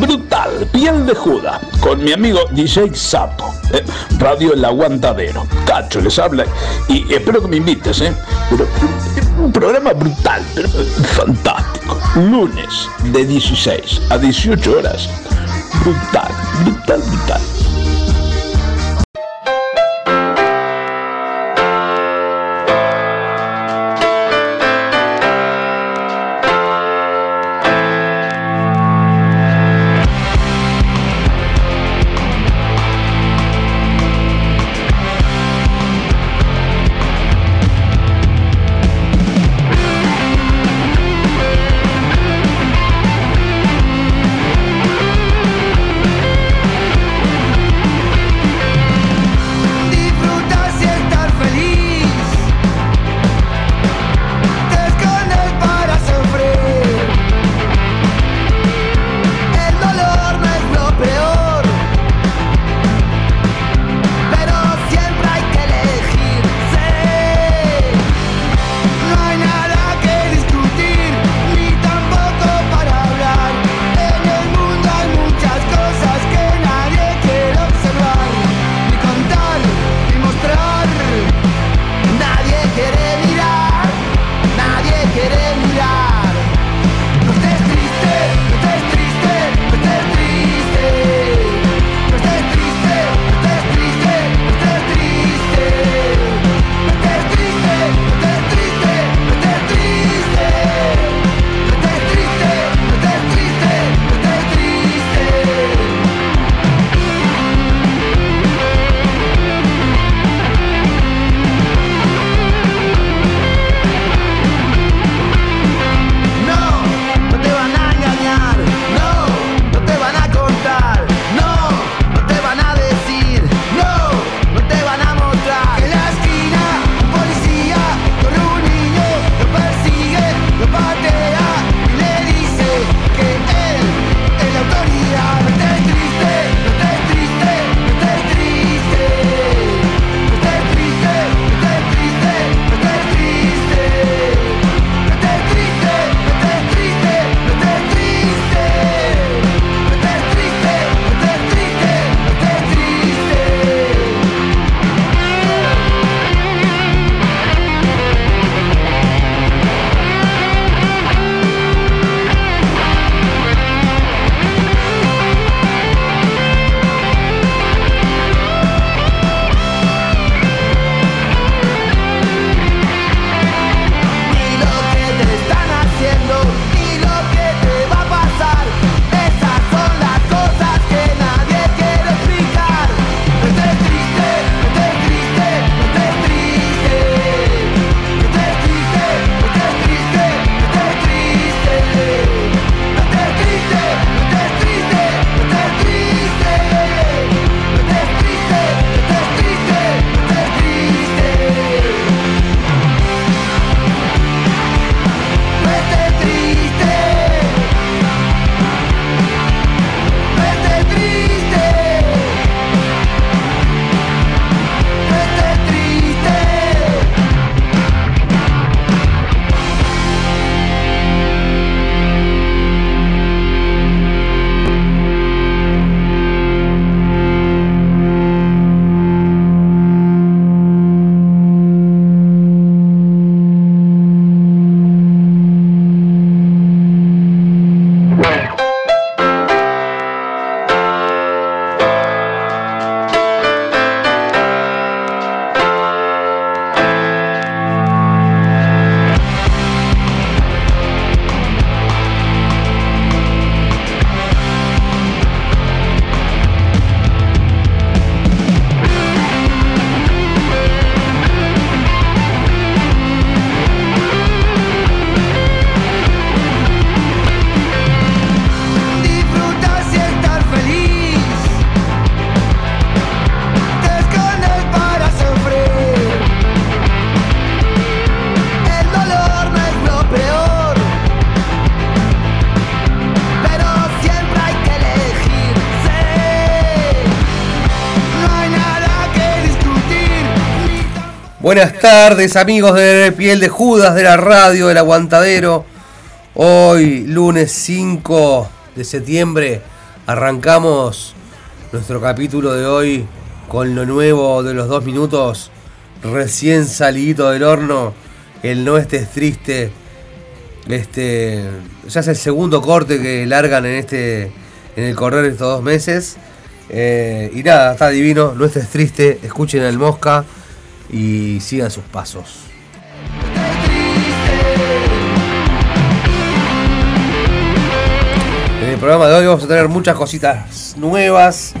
brutal, piel de juda, con mi amigo DJ Sapo, ¿eh? Radio El Aguantadero. Cacho les habla y espero que me invites, ¿eh? un programa brutal, pero fantástico. Lunes de 16 a 18 horas. Brutal, brutal, brutal. Buenas tardes amigos de Piel de Judas de la radio del Aguantadero. Hoy lunes 5 de septiembre Arrancamos nuestro capítulo de hoy con lo nuevo de los dos minutos, recién salido del horno. El no estés triste. Este. Ya es el segundo corte que largan en este. En el correr estos dos meses. Eh, y nada, está divino. No estés triste. Escuchen al mosca. Y sigan sus pasos. En el programa de hoy vamos a tener muchas cositas nuevas.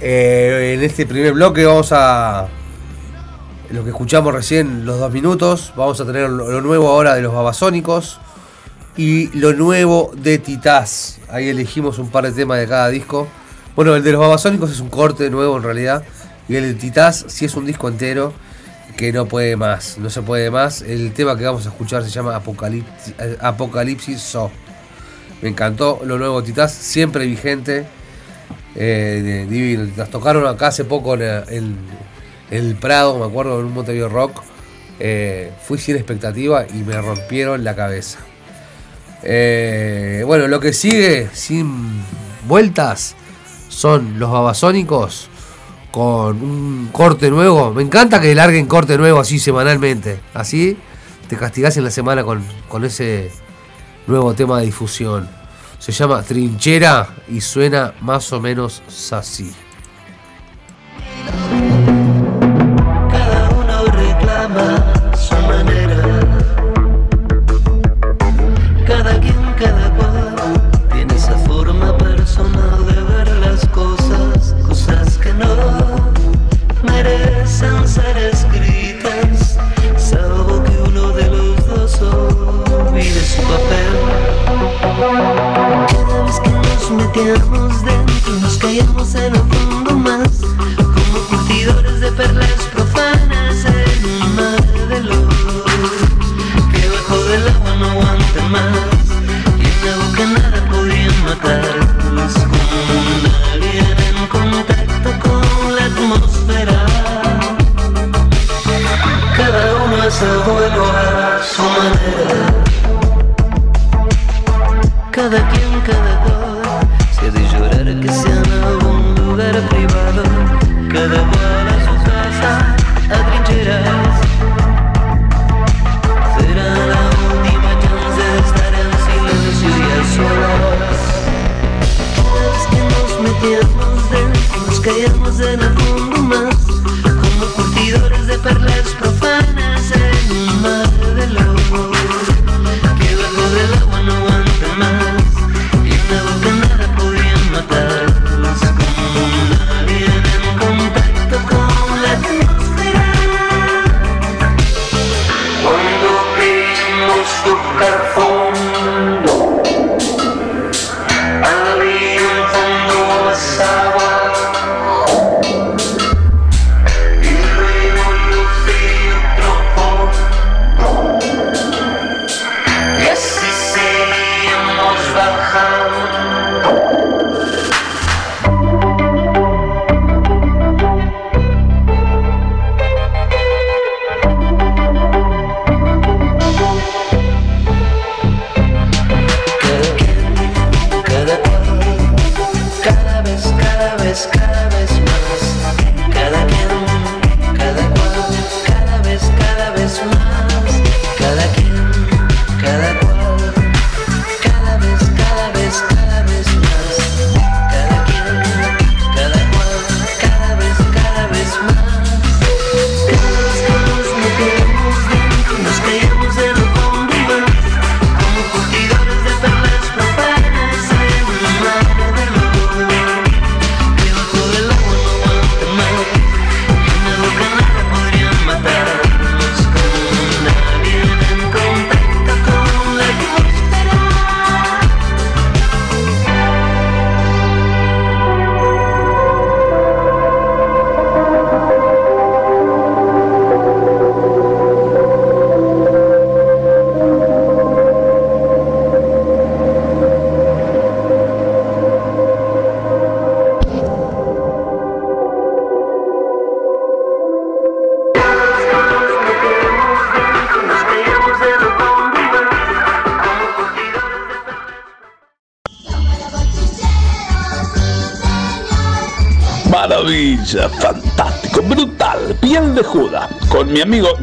Eh, en este primer bloque vamos a. Lo que escuchamos recién, los dos minutos. Vamos a tener lo, nuevo ahora de los babasónicos. Y lo nuevo de Titás. Ahí elegimos un par de temas de cada disco. Bueno, el de los babasónicos es un corte nuevo en realidad. Y el Titás sí es un disco entero que no puede más, no se puede más. El tema que vamos a escuchar se llama Apocalipsis, Apocalipsis So. Me encantó lo nuevo Titás, siempre vigente. Eh, divino. Las tocaron acá hace poco en, el Prado, me acuerdo, en un Montevideo Rock. Eh, fui sin expectativa y me rompieron la cabeza. Eh, bueno, lo que sigue sin vueltas son los babasónicos con un corte nuevo. Me encanta que larguen corte nuevo así semanalmente. Así te castigás en la semana con, con ese nuevo tema de difusión. Se llama Trinchera y suena más o menos así. Dentro, nos caíamos en el fondo más, como curtidores de perlas profanas en un mar de luz, que bajo del agua no aguanta más, y en la boca nada podría matarlos, como un alien en contacto con la atmósfera. Cada uno hace el vuelo a su manera.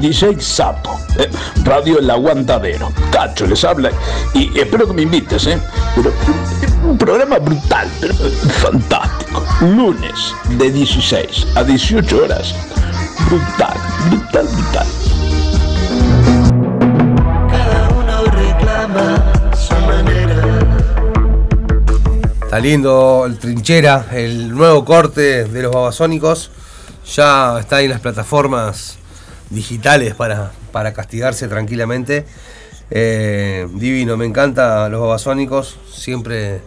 DJ Sapo, eh, Radio El Aguantadero. Cacho les habla y espero que me invites, ¿eh? Pero, un programa brutal, pero fantástico. Lunes de 16 a 18 horas. Brutal, brutal, brutal. Cada uno reclama su manera. Está lindo el trinchera, el nuevo corte de los babasónicos. Ya está en las plataformas digitales para, para castigarse tranquilamente. Eh, divino, me encanta los babasónicos. Siempre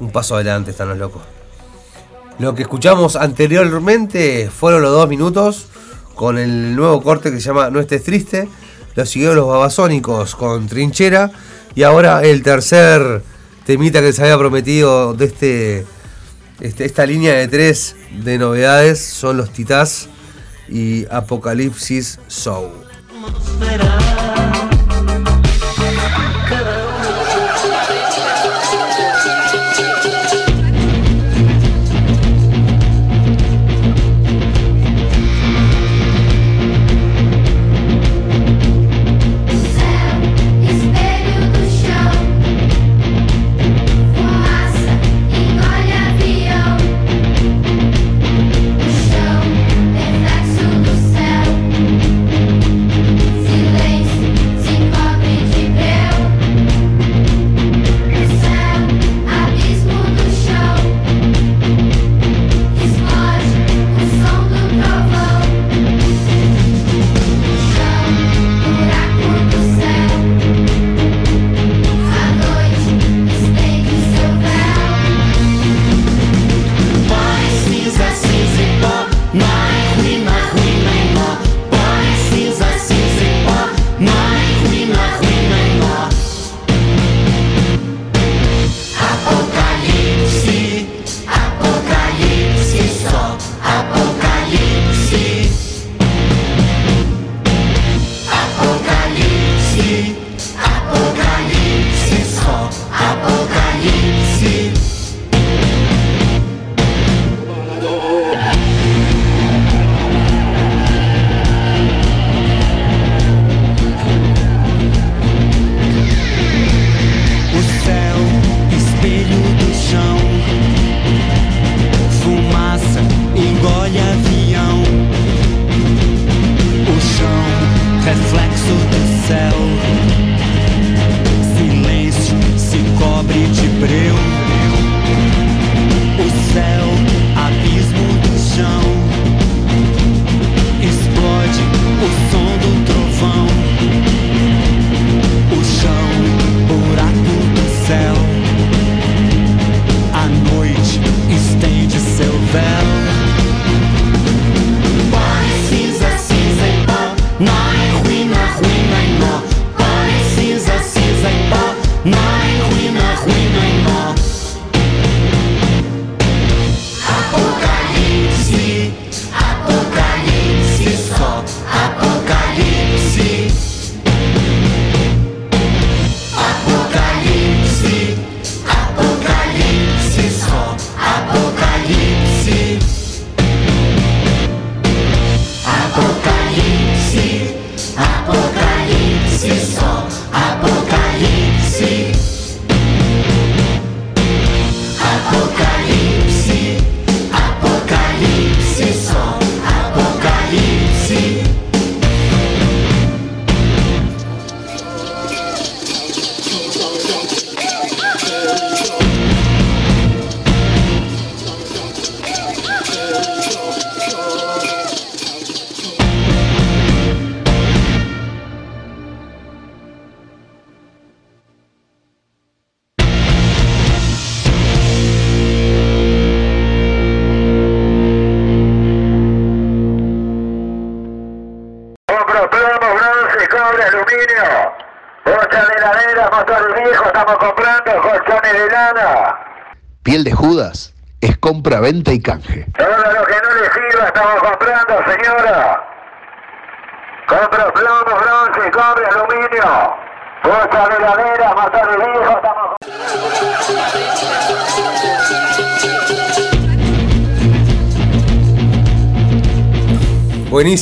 un paso adelante están los locos. Lo que escuchamos anteriormente fueron los dos minutos con el nuevo corte que se llama No estés triste. Lo siguieron los babasónicos con trinchera. Y ahora el tercer temita que se había prometido de este, este- esta línea de tres de novedades son los Titás y Apocalipsis Show.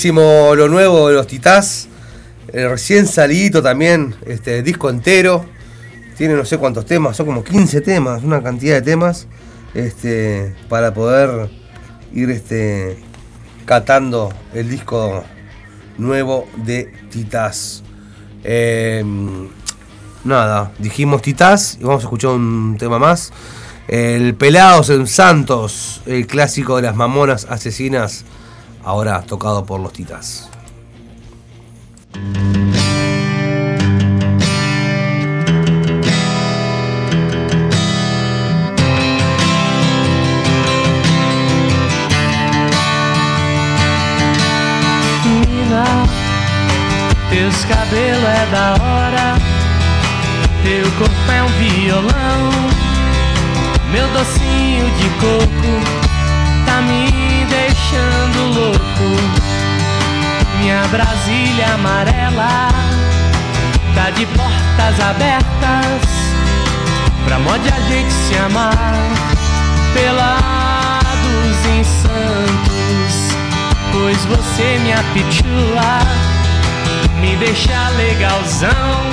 Buenísimo lo nuevo de los Titás. Eh, recién salidito también, este disco entero. Tiene no sé cuántos temas, son como 15 temas, una cantidad de temas. Este, para poder ir este, catando el disco nuevo de Titás. Eh, nada, dijimos Titás y vamos a escuchar un tema más. El Pelados en Santos, el clásico de las mamonas asesinas, ahora tocado por los Titás. Teus cabelos é da hora, teu corpo é um violão, meu docinho de coco tá me deixando Minha Brasília amarela tá de portas abertas pra mod a gente se amar pelados em Santos, pois você me apitula, me deixa legalzão.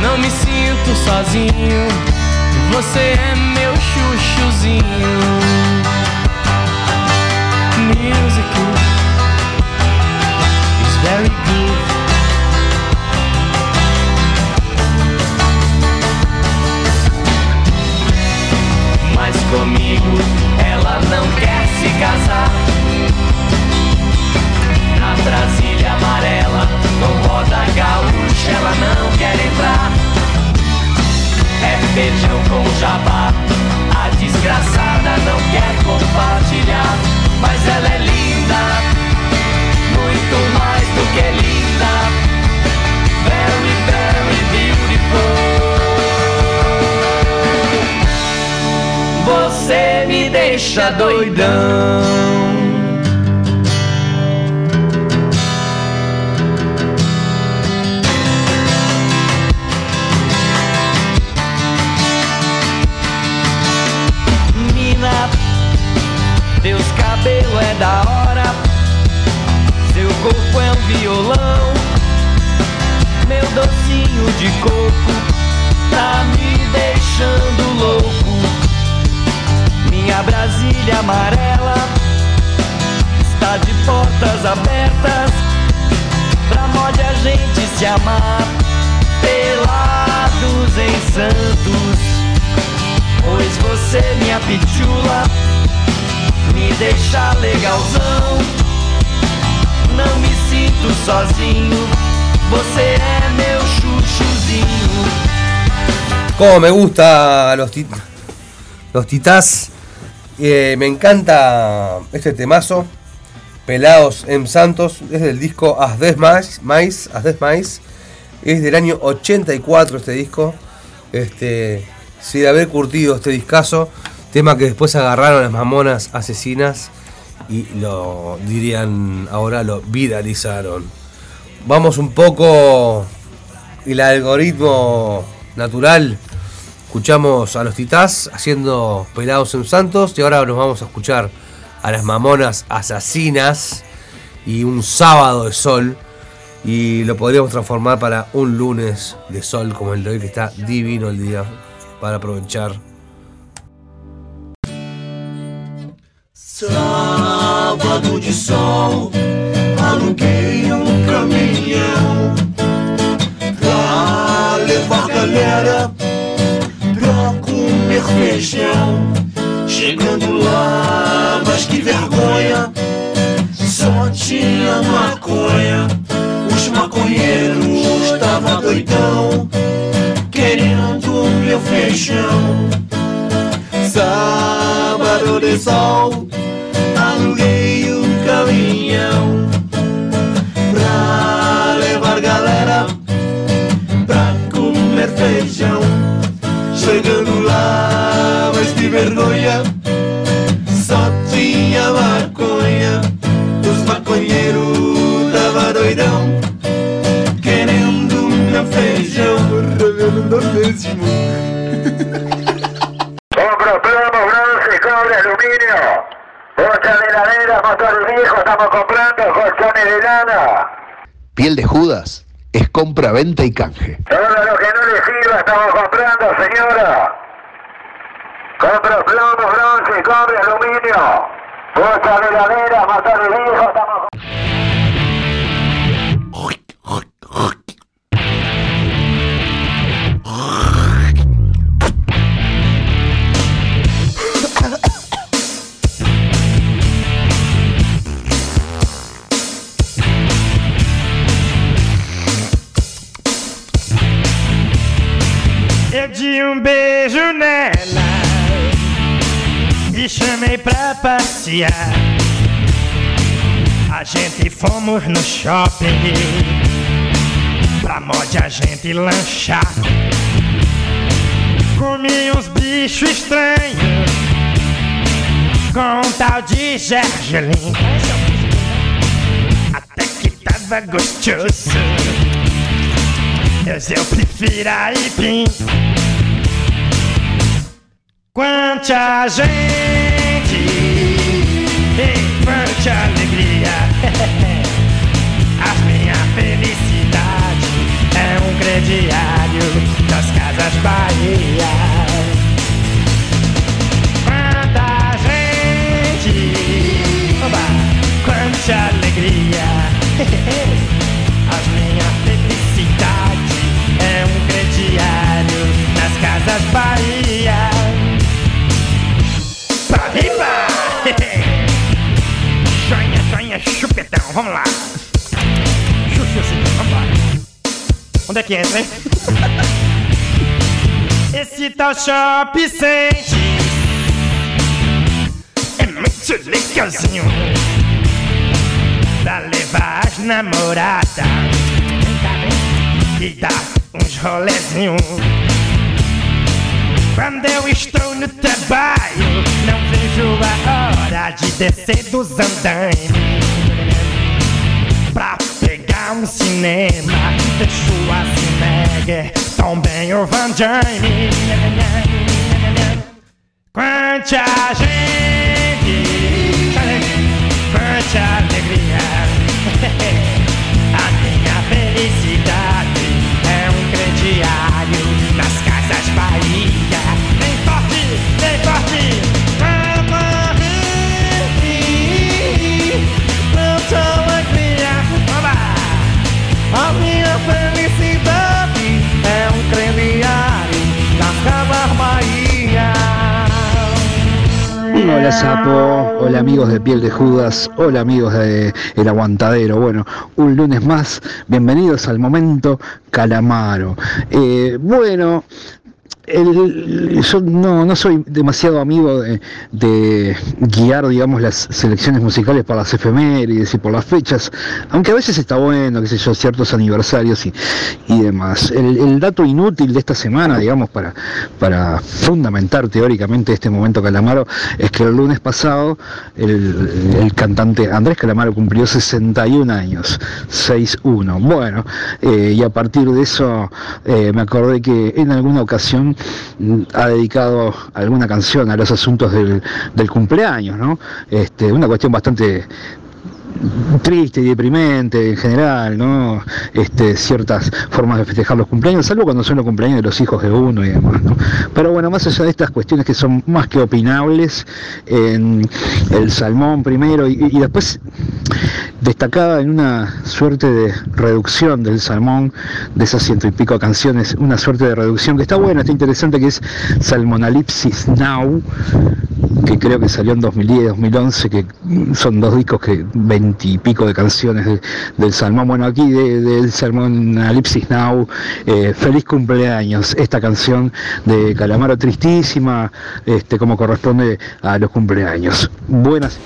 Não me sinto sozinho, você é meu chuchuzinho. Music is very good. Mas comigo ela não quer se casar. Na Brasília amarela, com roda gaúcha, ela não quer entrar. É feijão com jabá. A desgraçada não quer compartilhar. Mas ela é linda, muito mais do que linda. Very, very beautiful. Você me deixa doidão. Da hora, seu corpo é um violão, meu docinho de coco tá me deixando louco. Minha Brasília amarela está de portas abertas pra mod a gente se amar pelados em Santos. Pois você minha pitula me deixa legalzão. Não me sinto sozinho, você é meu chuchuzinho. Como me gusta los, tit- titás. Eh, me encanta este temazo. Pelados en Santos. Es del disco As Des Mais. Mais, As Des Mais. Es del año 84 este disco. Este. Sí, de haber curtido este discazo. Tema que después agarraron las mamonas asesinas. Y lo dirían ahora lo viralizaron. Vamos un poco el algoritmo natural. Escuchamos a los titás haciendo pelados en Santos y ahora nos vamos a escuchar a las mamonas asesinas y un sábado de sol y lo podríamos transformar para un lunes de sol como el de hoy que está divino el día para aprovechar. Sábado de sol, aluguei um caminhão pra levar galera pra comer feijão. Chegando lá, mas que vergonha, só tinha maconha. Os maconheiros estavam doidão, querendo meu feijão. Sábado de sol, aluguei um caminhão pra levar galera pra comer feijão. Chegando lá, mas que vergonha, só tinha maconha. Os maconheiros tava doidão, querendo meu feijão. Compra plomo, bronce, cobre, de heladera, motor viejo, estamos comprando colchones de lana. Piel de Judas es compra, venta y canje. Todo lo que no le sirva estamos comprando, señora. Compra plomo, bronce, cobre, aluminio. Colcha de heladera, motor viejo, estamos Eu um beijo nela e chamei pra passear. A gente fomos no shopping pra mod a gente lanchar. Comi uns bichos estranhos com um tal de gergelim. Até que tava gostoso. Mas eu prefiro a Ipim. Quanta gente e quanta alegria. A minha felicidade é um crediário das casas Bahia. Quanta gente, oba, quanta alegria. A minha felicidade é um crediário nas casas Bahia. Riba! Sonha, sonha, chupetão, vamos lá. Chuchuzinho, vambora. Onde é que entra, hein? Esse tal shop sente é muito legalzinho pra levar as namoradas e dar uns rolezinhos. Quando eu estou no trabalho, não vejo a hora de descer dos andaimes pra pegar um cinema. Deixo a Schwarzenegger, também o Van Damme. Quanta gente, quanta alegria. A minha felicidade é um crediário nas casas Bahia. Hola Sapo, hola amigos de Piel de Judas, hola amigos de El Aguantadero. Bueno, un lunes más, bienvenidos al momento Calamaro. Eh, bueno, el- yo no, no soy demasiado amigo de, de guiar, digamos, las selecciones musicales para las efemérides y por las fechas, aunque a veces está bueno, qué sé yo, ciertos aniversarios y, y demás. El, dato inútil de esta semana, digamos, para, para fundamentar teóricamente este momento Calamaro, es que el lunes pasado el, el cantante Andrés Calamaro cumplió 61 años, 6-1. Bueno, eh, y a partir de eso eh, me acordé que en alguna ocasión ha dedicado alguna canción a los asuntos del, del cumpleaños, ¿no? Este, una cuestión bastante triste y deprimente en general, ¿no? Este, ciertas formas de festejar los cumpleaños, salvo cuando son los cumpleaños de los hijos de uno y demás, ¿no? Pero bueno, más allá de estas cuestiones que son más que opinables, el salmón primero y, y después destacaba en una suerte de reducción del salmón, de esas ciento y pico canciones, una suerte de reducción que está buena, está interesante, que es Salmonalipsis Now, que creo que salió en 2010, 2011, que son dos discos que veintipico de canciones de- del Salmón. Bueno, aquí de- del Salmón Alipsis Now, eh, feliz cumpleaños, esta canción de Calamaro tristísima, este, como corresponde a los cumpleaños. Buenas.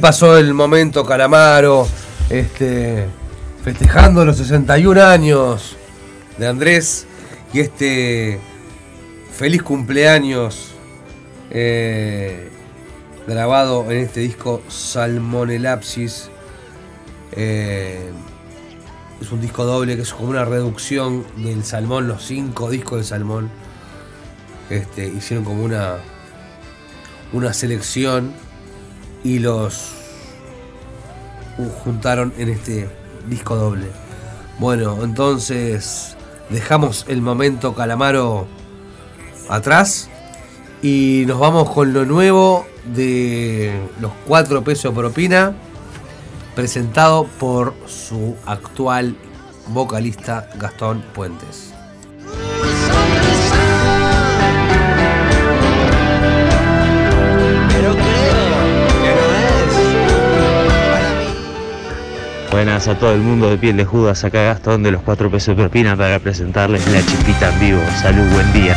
Pasó el momento Calamaro, este, festejando los 61 años de Andrés y este feliz cumpleaños eh, grabado en este disco Salmonelapsis. Eh, es un disco doble que es como una reducción del salmón, los cinco discos del salmón. Este, hicieron como una, una selección y los juntaron en este disco doble. Bueno, entonces dejamos el momento Calamaro atrás y nos vamos con lo nuevo de los 4 pesos propina presentado por su actual vocalista Gastón Puentes. Buenas a todo el mundo de piel de Judas, acá Gastón de los 4 pesos de propina para presentarles la chipita en vivo. Salud, buen día.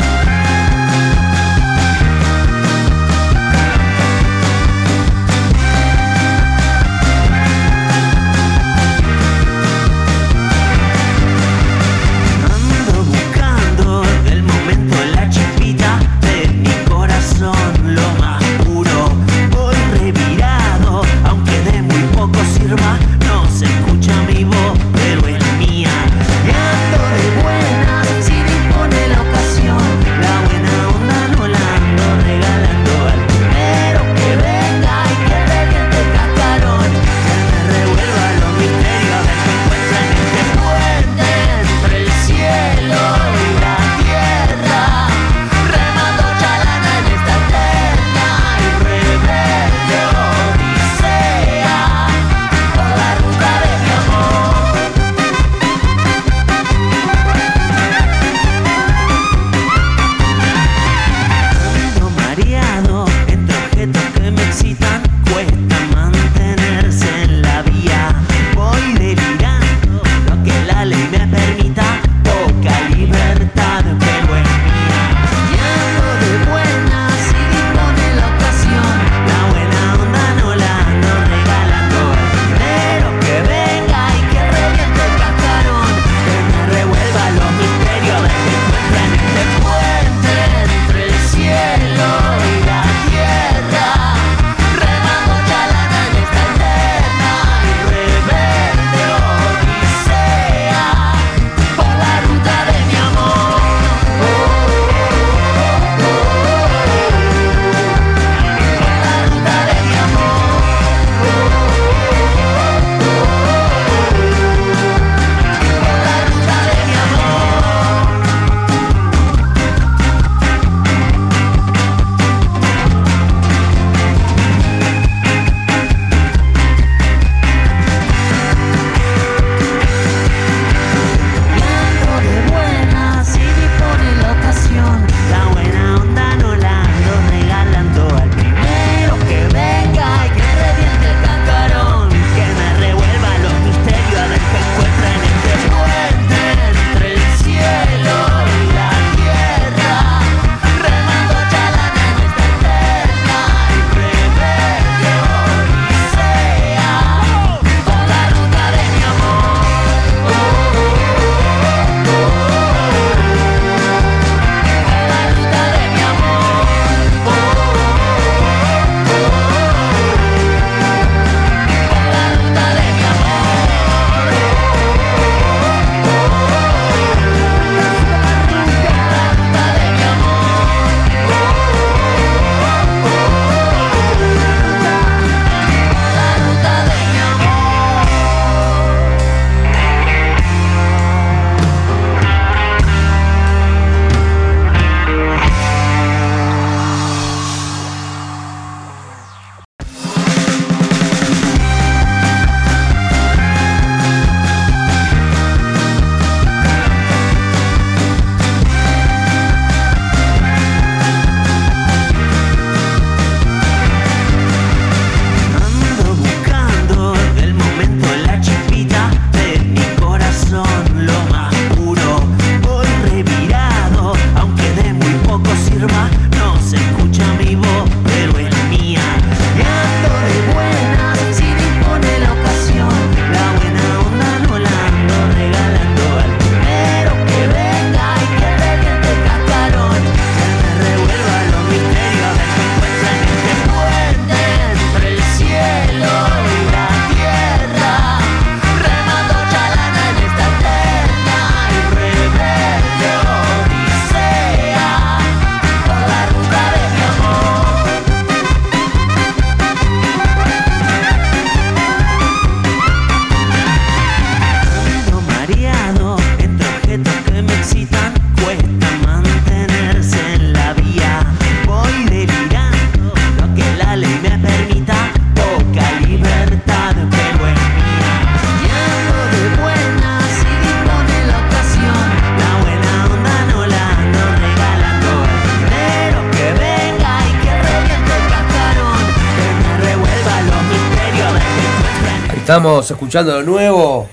Estamos escuchando lo nuevo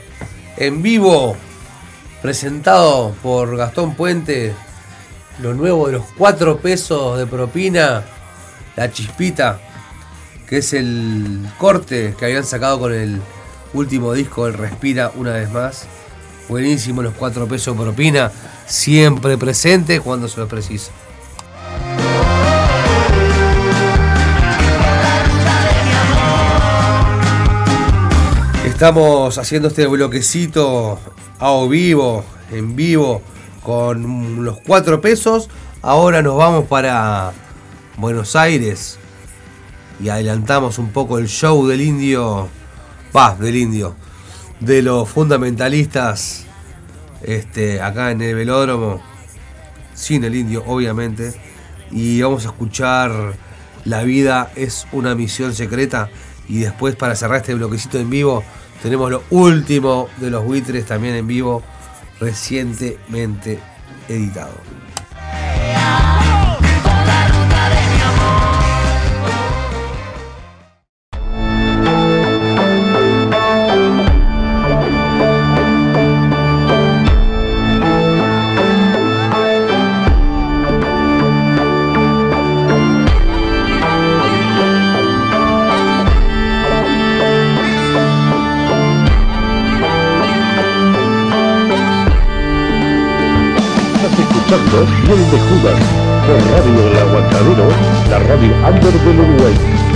en vivo, presentado por Gastón Puente. Lo nuevo de los 4 pesos de propina, la chispita, que es el corte que habían sacado con el último disco, el Respira, una vez más. Buenísimo los 4 pesos de propina, siempre presente cuando se los precisa. Estamos haciendo este bloquecito a vivo, en vivo, con los 4 pesos. Ahora nos vamos para Buenos Aires y adelantamos un poco el show del indio, va, del indio, de los fundamentalistas este, acá en el velódromo, sin el indio, obviamente. Y vamos a escuchar La vida es una misión secreta. Y después, para cerrar este bloquecito en vivo, tenemos lo último de los buitres también en vivo, recientemente editado. Piel de Judas por Radio El Aguantadero, la radio under del Uruguay.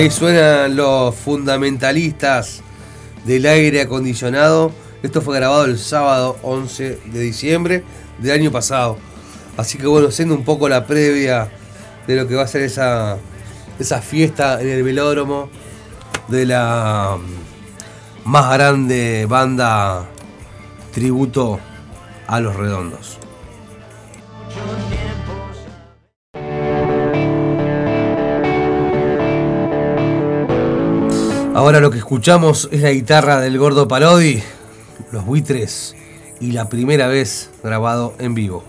Ahí suenan los fundamentalistas del aire acondicionado. Esto fue grabado el sábado 11 de diciembre del año pasado. Así que bueno, siendo un poco la previa de lo que va a ser esa, esa fiesta en el velódromo de la más grande banda tributo a los redondos. Ahora lo que escuchamos es la guitarra del gordo Parodi, los buitres y la primera vez grabado en vivo.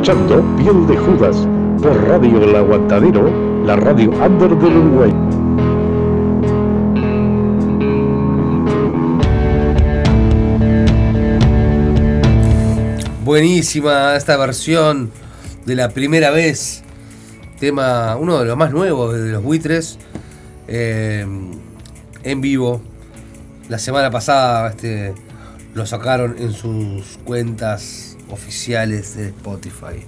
Escuchando Piel de Judas por Radio El Aguantadero, la radio under del Uruguay. Buenísima esta versión de la primera vez. Tema, uno de los más nuevos de los buitres. eh, en vivo. La semana pasada este, lo sacaron en sus cuentas oficiales de Spotify.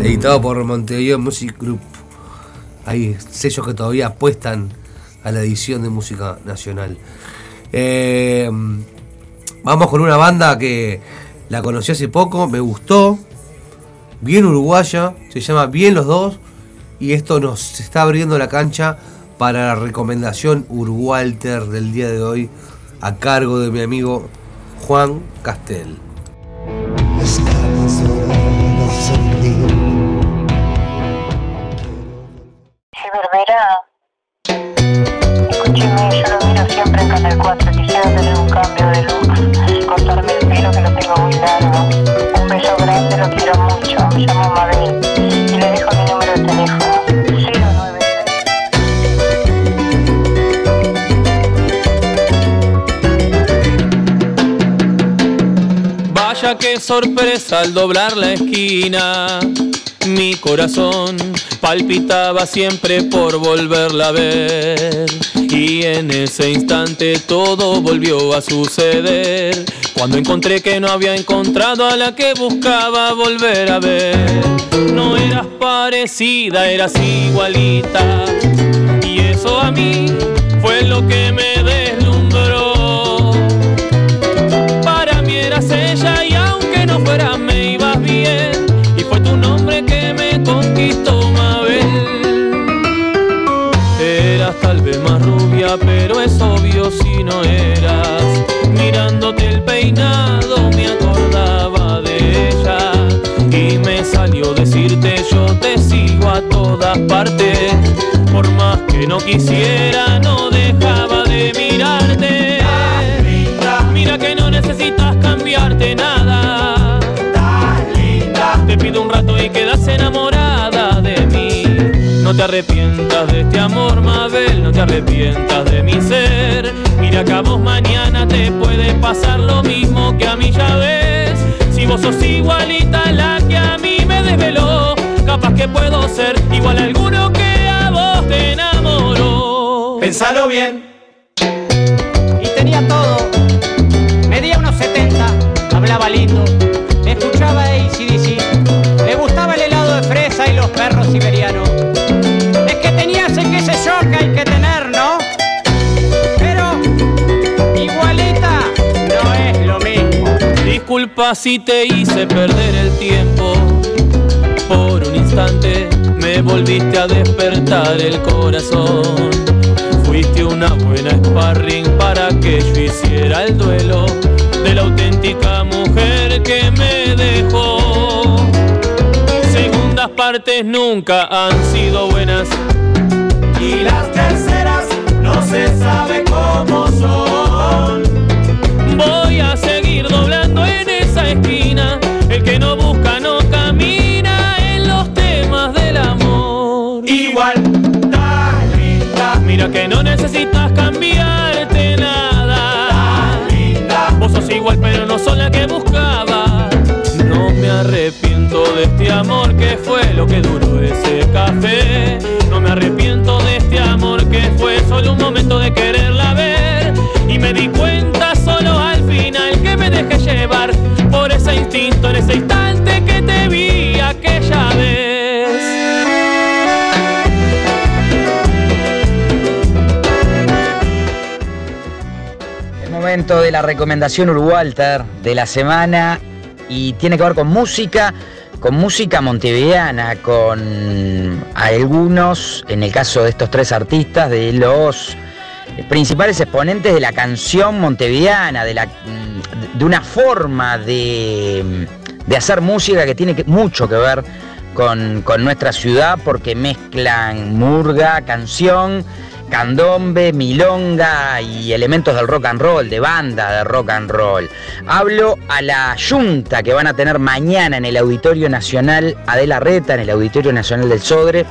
Editado por Montevideo Music Group. Hay sellos que todavía apuestan a la edición de música nacional. Eh, Vamos con una banda que la conocí hace poco, me gustó. Bien uruguaya, se llama Bien los dos. Y esto nos está abriendo la cancha para la recomendación Urugualter del día de hoy a cargo de mi amigo Juan Castel. Escúcheme, yo lo miro siempre en Canal 4. Quisiera tener un cambio de look. Cortarme el pelo que lo tengo muy largo. Un beso grande, lo quiero mucho. Me llamo Mabel. Y le dejo mi número de teléfono. Qué sorpresa al doblar la esquina. Mi corazón palpitaba siempre por volverla a ver. Y en ese instante todo volvió a suceder. Cuando encontré que no había encontrado a la que buscaba volver a ver. No eras parecida, eras igualita. Y eso a mí fue lo que me deslumbró. Si no eras. Mirándote el peinado me acordaba de ella. Y me salió decirte yo te sigo a todas partes. Por más que no quisiera, no dejaba de mirarte. Mira que no necesitas cambiarte te arrepientas de este amor, Mabel, no te arrepientas de mi ser. Mira que a vos mañana te puede pasar lo mismo que a mí ya ves. Si vos sos igualita a la que a mí me desveló, capaz que puedo ser igual a alguno que a vos te enamoró. Pensalo bien. Y tenía todo. Medía unos 70, hablaba lindo, Disculpa si te hice perder el tiempo. Por un instante me volviste a despertar el corazón. Fuiste una buena sparring para que yo hiciera el duelo de la auténtica mujer que me dejó. Segundas partes nunca han sido buenas. Y las terceras no se sabe cómo son. Voy a seguir doblando esquina. El que no busca no camina en los temas del amor. Igual, tan linda. Mira que no necesitas cambiarte nada. Vos sos igual pero no sos la que buscaba. No me arrepiento de este amor que fue lo que duró ese café. En ese instante que te vi aquella vez. El momento de la recomendación Urugualter de la semana y tiene que ver con música, con música montevideana, con algunos, en el caso de estos tres artistas, de los principales exponentes de la canción montevideana, de, la, de una forma de, de hacer música que tiene mucho que ver con, con nuestra ciudad porque mezclan murga, canción candombe, milonga y elementos del rock and roll, de banda de rock and roll. Hablo a la junta que van a tener mañana en el Auditorio Nacional Adela Reta, en el Auditorio Nacional del Sodre,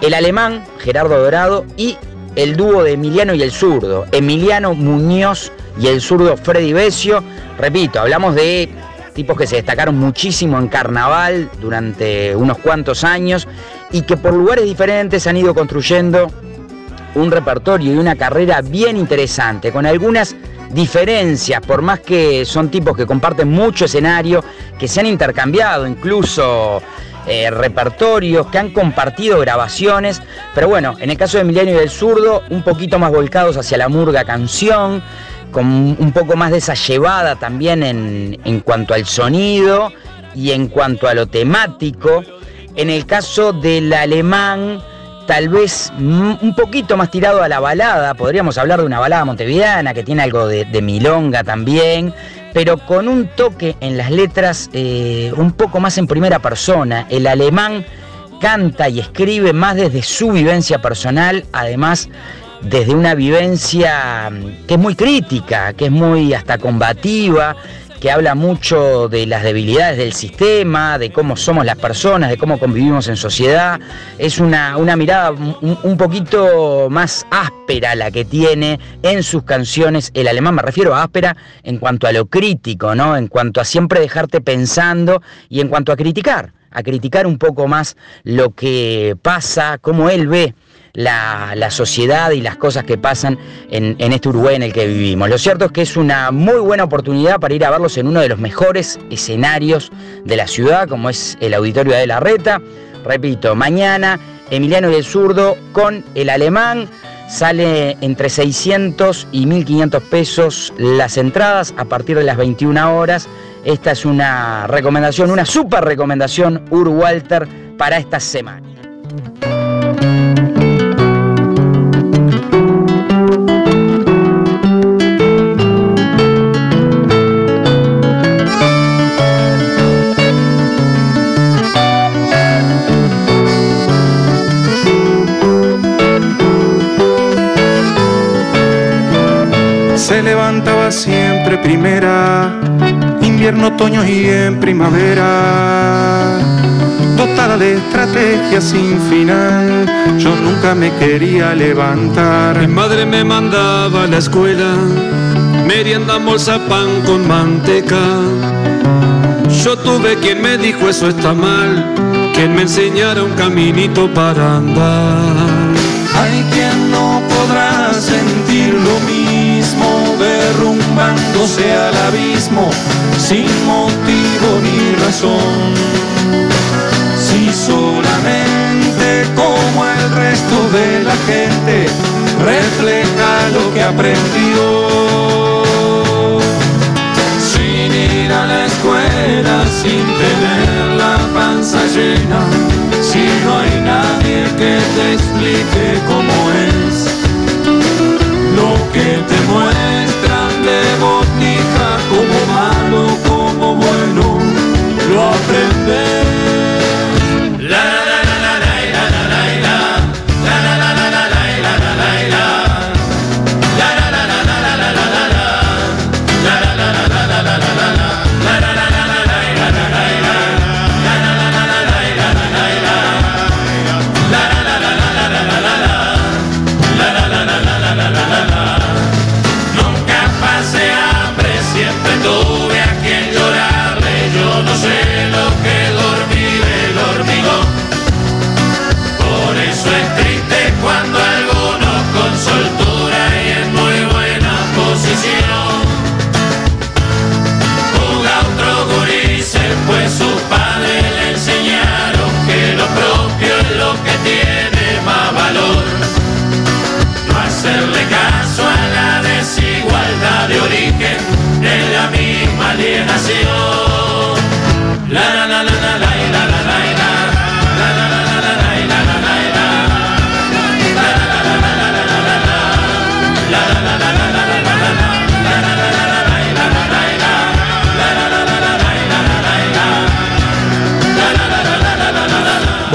el alemán Gerardo Dorado y el dúo de Emiliano y el zurdo, Emiliano Muñoz y el zurdo Freddy Besio. Repito, hablamos de tipos que se destacaron muchísimo en carnaval durante unos cuantos años y que por lugares diferentes han ido construyendo un repertorio y una carrera bien interesante, con algunas diferencias, por más que son tipos que comparten mucho escenario, que se han intercambiado incluso eh, repertorios, que han compartido grabaciones, pero bueno, en el caso de Emiliano y del Zurdo, un poquito más volcados hacia la murga canción, con un poco más de esa llevada también en, en cuanto al sonido y en cuanto a lo temático. En el caso del alemán, tal vez un poquito más tirado a la balada, podríamos hablar de una balada montevideana que tiene algo de, de milonga también, pero con un toque en las letras eh, un poco más en primera persona. El alemán canta y escribe más desde su vivencia personal, además desde una vivencia mm, que es muy crítica, que es muy hasta combativa, que habla mucho de las debilidades del sistema, de cómo somos las personas, de cómo convivimos en sociedad. Es una, una mirada un, un poquito más áspera la que tiene en sus canciones el alemán. Me refiero a áspera en cuanto a lo crítico, ¿no? En cuanto a siempre dejarte pensando y en cuanto a criticar, a criticar un poco más lo que pasa, cómo él ve la, sociedad y las cosas que pasan en, en, este Uruguay en el que vivimos. Lo cierto es que es una muy buena oportunidad para ir a verlos en uno de los mejores escenarios de la ciudad, como es el Auditorio de la Reta. Repito, mañana Emiliano y el Zurdo con el alemán. Sale entre 600 y 1500 pesos las entradas a partir de las 21 horas. Esta es una recomendación, una super recomendación Ur Walter para esta semana. Siempre primera, invierno, otoño y en primavera. Dotada de estrategia sin final, yo nunca me quería levantar. Mi madre me mandaba a la escuela, merienda, bolsa, pan con manteca. Yo tuve quien me dijo eso está mal, quien me enseñara un caminito para andar. Hay quien derrumbándose al abismo sin motivo ni razón. Si solamente como el resto de la gente refleja lo que aprendió. Sin ir a la escuela, sin tener la panza llena, si no hay nadie que te explique cómo es lo que te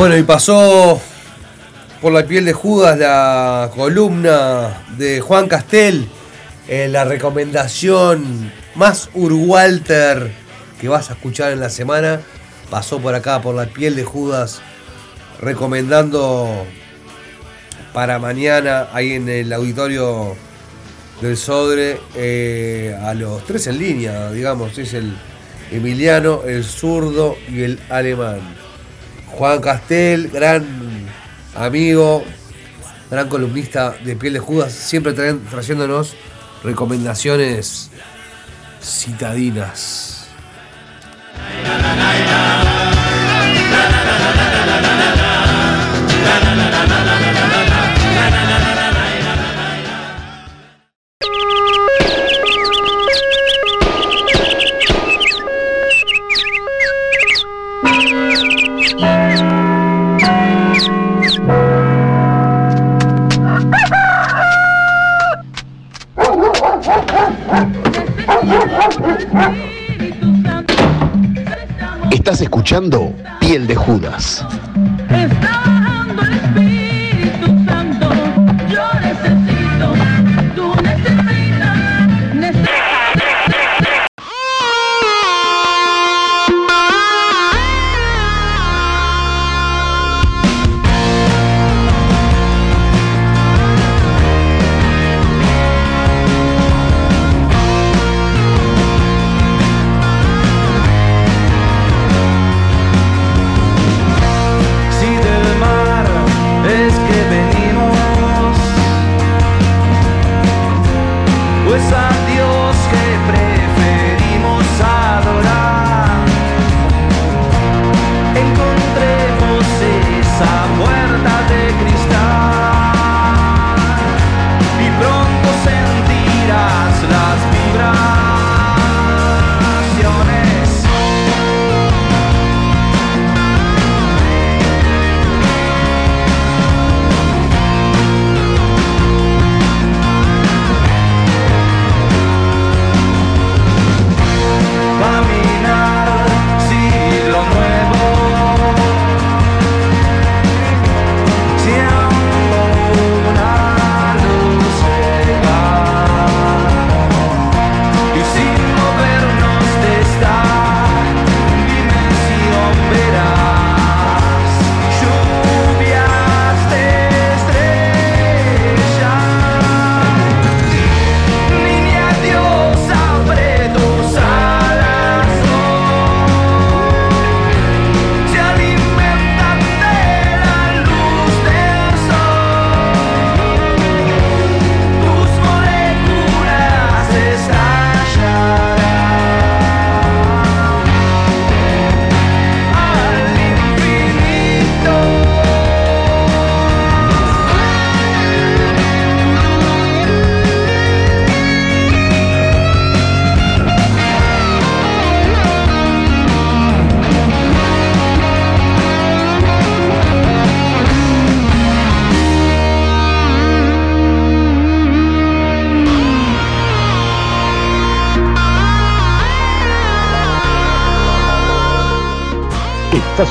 Bueno, y pasó por la piel de Judas la columna de Juan Castel, eh, la recomendación más Urwalter que vas a escuchar en la semana. Pasó por acá por la piel de Judas recomendando para mañana ahí en el auditorio del Sodre eh, a los tres en línea, digamos, es el Emiliano, el zurdo y el alemán. Juan Castel, gran amigo, gran columnista de Piel de Judas, siempre traen- trayéndonos recomendaciones citadinas. Escuchando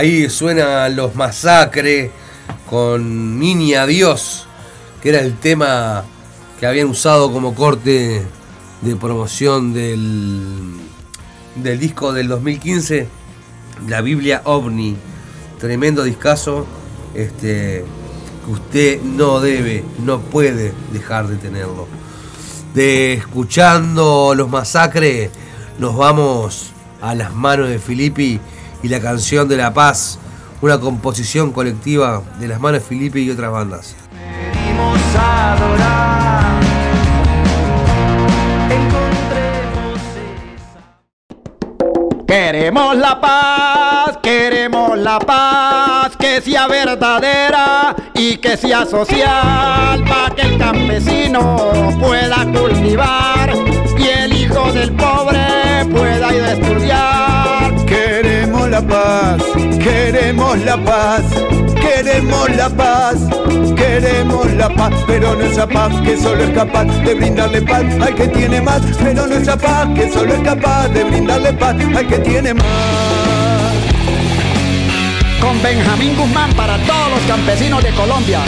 Ahí suenan los masacres con Niña Dios, que era el tema que habían usado como corte de promoción del, del disco del 2015, la Biblia OVNI. Tremendo discazo, este, que usted no debe, no puede dejar de tenerlo. De escuchando los masacres, nos vamos a las manos de Filippi y la canción de la paz, una composición colectiva de las manos de Filippi y otras bandas. Queremos la paz, queremos la paz, que sea verdadera y que sea social, para que el campesino pueda cultivar y el hijo del pobre pueda ir a estudiar. Queremos la paz, queremos la paz, queremos la paz, queremos la paz, pero nuestra paz que solo es capaz de brindarle paz al que tiene más, pero nuestra paz que solo es capaz de brindarle paz al que tiene más. Con Benjamín Guzmán para todos los campesinos de Colombia.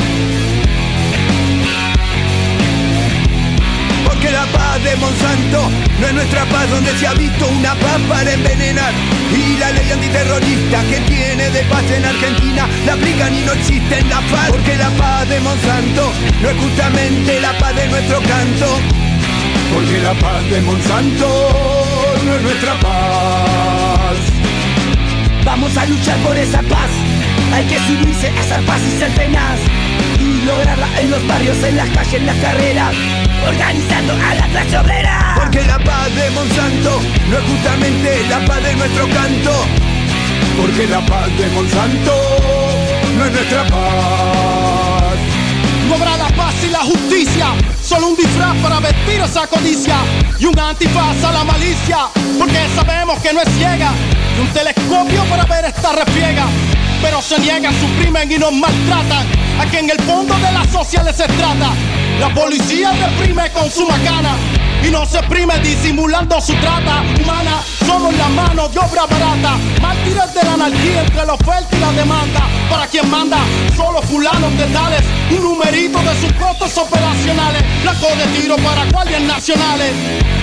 Porque la paz de Monsanto no es nuestra paz donde se ha visto una paz para envenenar. Y la ley antiterrorista que tiene de paz en Argentina la aplican y no existe en la paz. Porque la paz de Monsanto no es justamente la paz de nuestro canto. Porque la paz de Monsanto no es nuestra paz. Vamos a luchar por esa paz. Hay que subirse a esa paz y ser tenaz. Lograrla en los barrios, en las calles, en las carreras. Organizando a la clase obrera. Porque la paz de Monsanto no es justamente la paz de nuestro canto. Porque la paz de Monsanto no es nuestra paz y la justicia, solo un disfraz para vestir esa codicia y un antifaz a la malicia, porque sabemos que no es ciega y un telescopio para ver esta refriega. Pero se niegan, suprimen y nos maltratan. A que en el fondo de la sociales se trata. La policía reprime con su macana y no se exprime disimulando su trata humana. Somos la mano de obra barata, mártires de la anarquía entre la oferta y la demanda. Para quien manda, solo fulanos de tales, un numerito de sus costos operacionales. Blanco de tiro para guardias nacionales,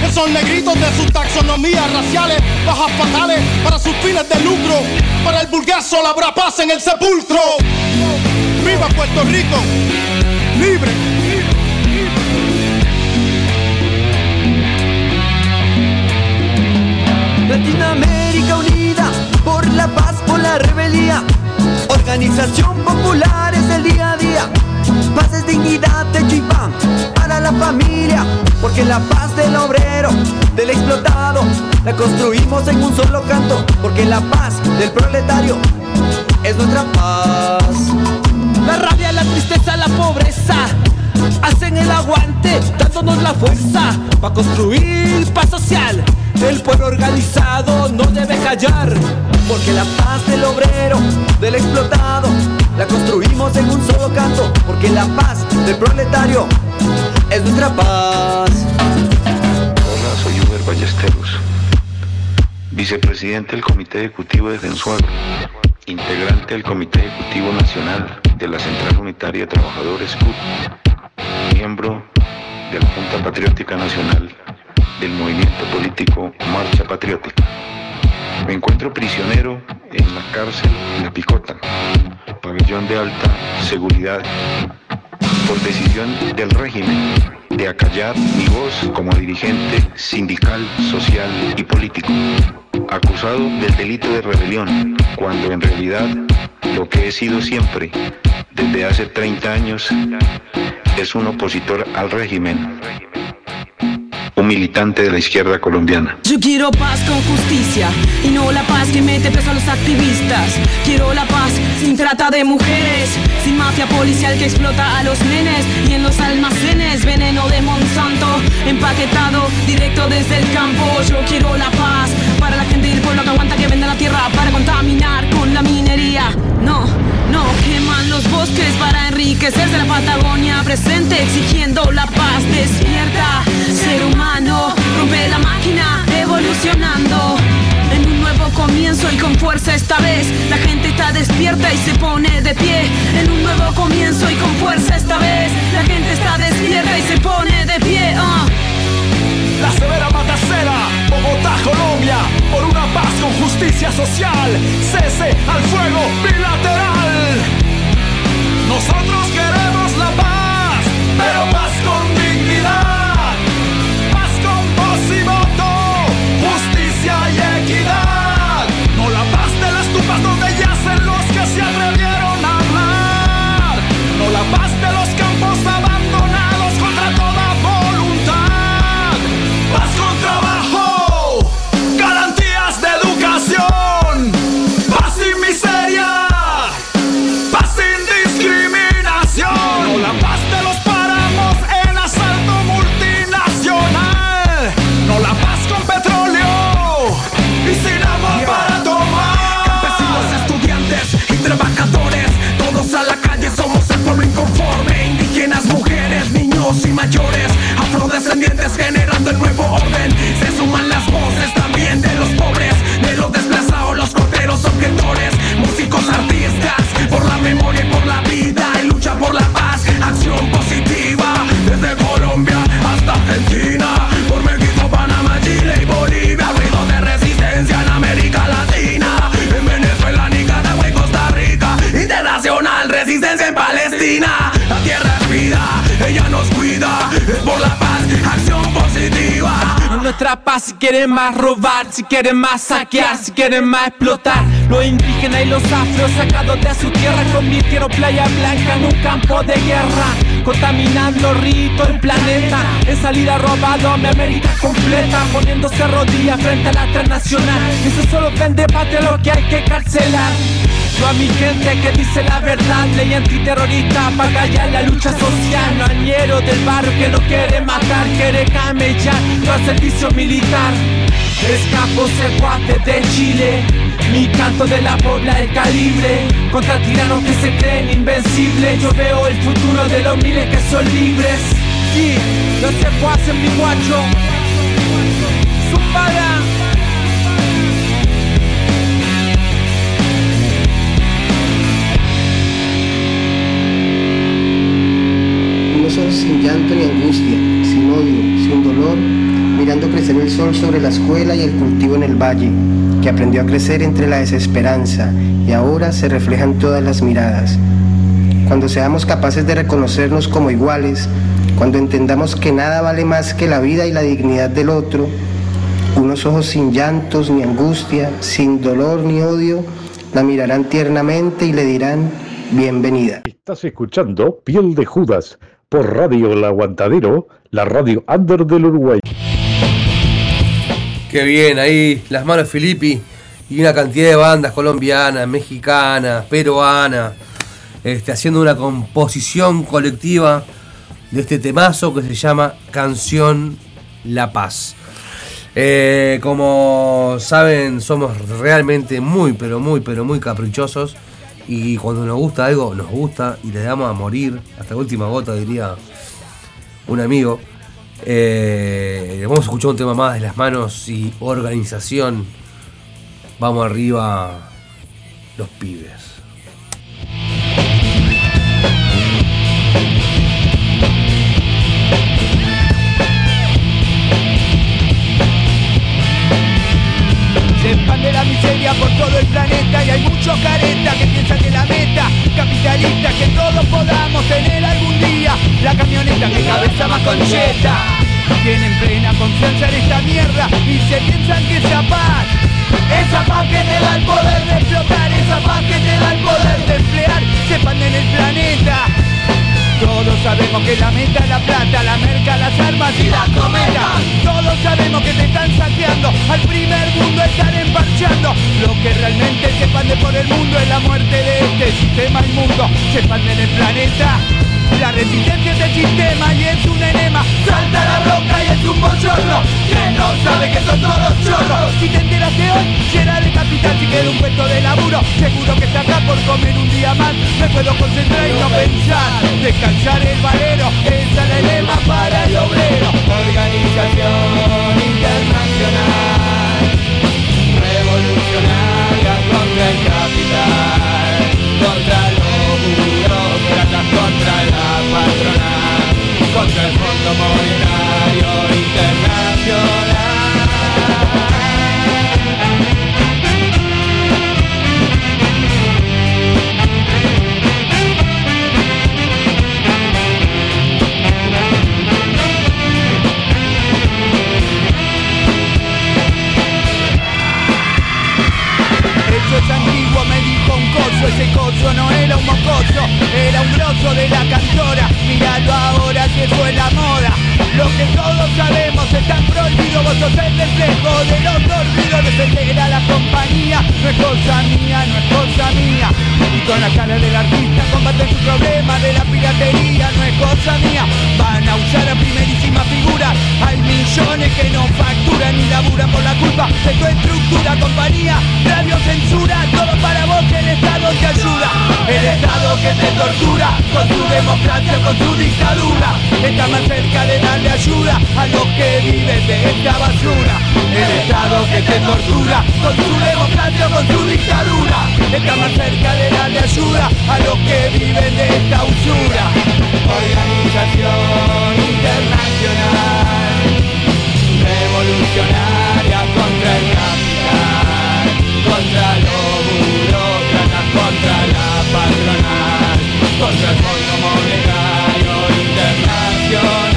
que son negritos de sus taxonomías raciales, bajas fatales para sus fines de lucro. Para el vulgar solo habrá paz en el sepulcro. ¡Viva Puerto Rico! Latinoamérica unida por la paz, por la rebeldía. Organización popular es el día a día. Paz es dignidad de Chipán para la familia. Porque la paz del obrero, del explotado, la construimos en un solo canto. Porque la paz del proletario es nuestra paz. La rabia, la tristeza, la pobreza hacen el aguante, dándonos la fuerza para construir paz social. El pueblo organizado no debe callar, Porque la paz del obrero, del explotado, la construimos en un solo canto. Porque la paz del proletario es nuestra paz. Hola, soy Uber Ballesteros, vicepresidente del Comité Ejecutivo Defensor, integrante del Comité Ejecutivo Nacional de la Central Unitaria Trabajadores miembro de la Junta Patriótica Nacional del movimiento político Marcha Patriótica. Me encuentro prisionero en la cárcel de Picota, pabellón de alta seguridad, por decisión del régimen de acallar mi voz como dirigente sindical, social y político, acusado del delito de rebelión, cuando en realidad lo que he sido siempre, desde hace 30 años, es un opositor al régimen, un militante de la izquierda colombiana. Yo quiero paz con justicia y no la paz que mete preso a los activistas. Quiero la paz sin trata de mujeres, sin mafia policial que explota a los nenes y en los almacenes veneno de Monsanto empaquetado directo desde el campo. Yo quiero la paz para la gente del pueblo que aguanta que venda la tierra para contaminar con la minería. No, no queman los bosques para enriquecerse la Patagonia presente exigiendo la paz despierta. Ser humano rompe la máquina evolucionando. En un nuevo comienzo y con fuerza esta vez La gente está despierta y se pone de pie En un nuevo comienzo y con fuerza esta vez La gente está despierta y se pone de pie ah. La severa matacera, Bogotá, Colombia, por una paz con justicia social, cese al fuego bilateral. Nosotros queremos la paz, pero paz con dignidad, paz con voz y voto, justicia y equidad. No la paz de las tumbas donde yacen los que se atreven. del nuevo orden. Se suman las voces también de los pobres De los desplazados, los corteros, objetores Músicos, artistas, por la memoria y por la vida Y lucha por la paz, acción positiva Desde Colombia hasta Argentina Por México, Panamá, Chile y Bolivia Ruido de resistencia en América Latina En Venezuela, Nicaragua y Costa Rica Internacional, resistencia en Palestina La tierra es vida, ella nos cuida Es por la paz si quieren más robar, si quieren más saquear, si quieren más explotar. Los indígenas y los afros sacados de su tierra convirtieron Playa Blanca en un campo de guerra. Contaminando rito el planeta, en salida robado mi América completa, poniéndose rodillas frente a la transnacional. Eso solo vende patria lo que hay que carcelar. Yo a mi gente que dice la verdad, ley antiterrorista para callar la lucha social. No añero del barrio que no quiere matar, quiere camellar, no al servicio militar. Escapo secuate de Chile, mi canto de la pobla del calibre. Contra tiranos que se creen invencibles, yo veo el futuro de los miles que son libres. Sí, los secuaces mi guacho, sin llanto ni angustia, sin odio, sin dolor, mirando crecer el sol sobre la escuela y el cultivo en el valle, que aprendió a crecer entre la desesperanza y ahora se refleja en todas las miradas. Cuando seamos capaces de reconocernos como iguales, cuando entendamos que nada vale más que la vida y la dignidad del otro, unos ojos sin llantos ni angustia, sin dolor ni odio, la mirarán tiernamente y le dirán bienvenida. Estás escuchando Piel de Judas por Radio El Aguantadero, la radio under del Uruguay. Qué bien, ahí las manos Filippi y una cantidad de bandas colombianas, mexicanas, peruanas, este, haciendo una composición colectiva de este temazo que se llama Canción La Paz. Eh, como saben, somos realmente muy, pero muy, pero muy caprichosos. Y cuando nos gusta algo, nos gusta y le damos a morir hasta la última gota, diría un amigo. Eh, vamos a escuchar un tema más de las manos y organización. Vamos arriba, los pibes. Miseria por todo el planeta y hay muchos caretas que piensan que la meta capitalista que todos podamos tener algún día. La camioneta que cabeza más concheta. Tienen plena confianza en esta mierda y se piensan que esa paz esa paz que te da el poder de explotar esa paz que te da el poder de emplear se en el planeta todos sabemos que la meta la plata, la merca, las armas y las cometas. Todos sabemos que te están saqueando, al primer mundo están emparchando. Lo que realmente se expande por el mundo es la muerte de este sistema inmundo. Se expande en el planeta. La resistencia es el sistema y es un enema. Salta la roca y es un bochorno. Que no sabe que son todos chorros. Si te enteras de hoy, será de capital Si queda un puesto de laburo, seguro que estará por comer un día más. Me puedo concentrar y no pensar. Descansar el valero, esa es el lema para el obrero. Organización internacional. Revolucionaria contra el capital. Contra la patronal Contra el Fondo Monetario ese coso no era un mocoso, era un grosso de la cantora, míralo ahora que fue la moda. Lo que todos sabemos está prohibido, vos sos el reflejo de los dormidos, defender a la compañía, no es cosa mía, no es cosa mía. Y con la cara del artista combaten su problema de la piratería, no es cosa mía. Van a usar a primerísima hay millones que no facturan ni laburan por la culpa de tu estructura, compañía, radio censura, todo para vos el Estado te ayuda. El Estado que te tortura con su democracia, con su dictadura. Está más cerca de darle ayuda a los que viven de esta basura. El Estado que te tortura con su democracia, con su dictadura. Está más cerca de darle ayuda a los que viven de esta usura. Organización internacional revolucionaria contra el capital, contra los burócratas, contra la patronal, contra el Fondo Monetario Internacional.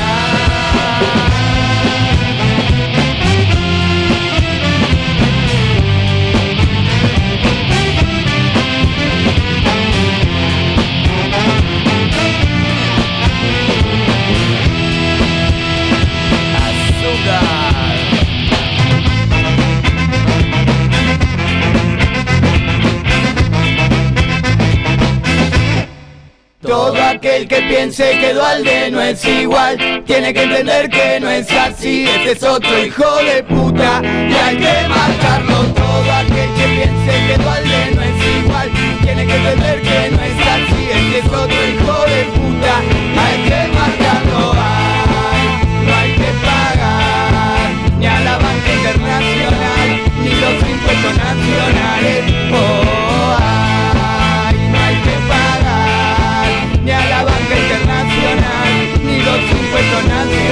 Todo aquel que piense que Dualde no es igual Tiene que entender que no es así. Ese es otro hijo de puta Y hay que marcarlo. Todo aquel que piense que Dualde no es igual Tiene que entender que no es así. Ese es otro hijo de puta Hay que marcarlo. Ay, No hay que pagar Ni a la banca internacional Ni los impuestos nacionales. Oh, impuestos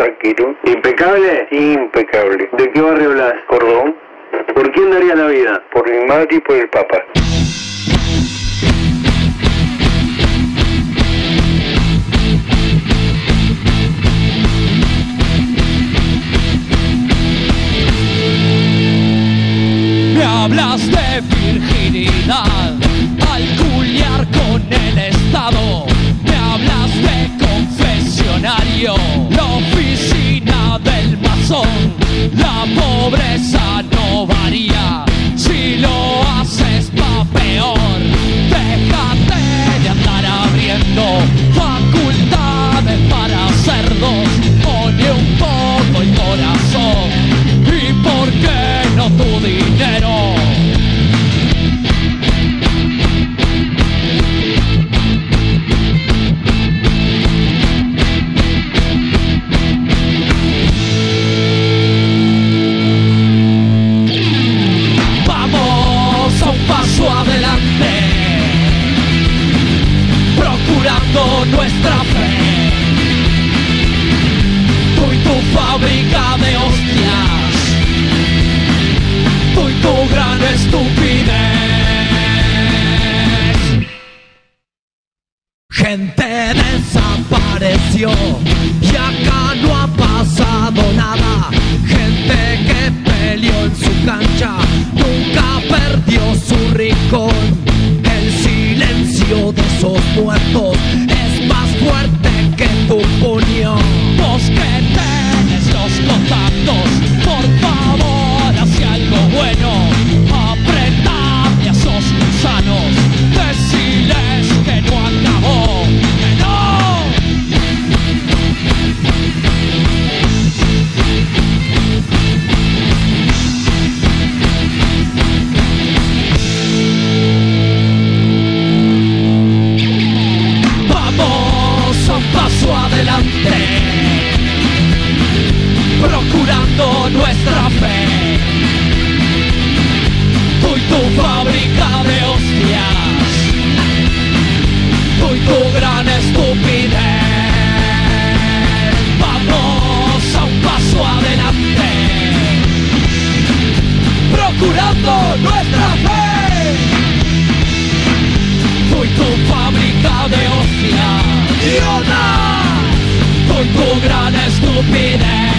tranquilo? ¿Impecable? Impecable. ¿De qué barrio hablas? Cordón. ¿Por quién daría la vida? Por mi madre y por el papa. Me hablas de virginidad al culiar con el Estado. Me hablas de confesionario, oficina La pobreza no varía. Si lo haces pa' peor. Déjate de andar abriendo de hostias, tú y tu gran estupidez. Gente desapareció y acá no ha pasado nada. Gente que peleó en su cancha nunca perdió su rincón. El silencio de esos muertos es más fuerte que tu puño. Vos procurando nuestra fe. Tú y tu fábrica de. Tú y tu gran estupidez.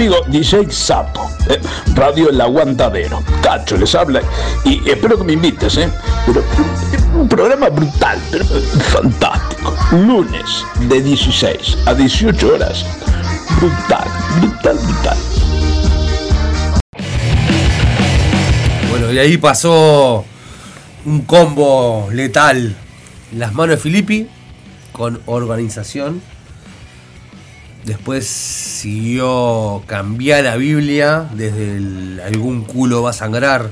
Con mi amigo DJ Sapo, eh, Radio El Aguantadero. Cacho les habla y espero que me invites, ¿eh? Pero un programa brutal, pero fantástico. Lunes de 16 a 18 horas. Brutal, brutal, brutal. Bueno, y ahí pasó un combo letal. Las manos de Filippi con organización. Después siguió cambiar la Biblia desde el algún culo va a sangrar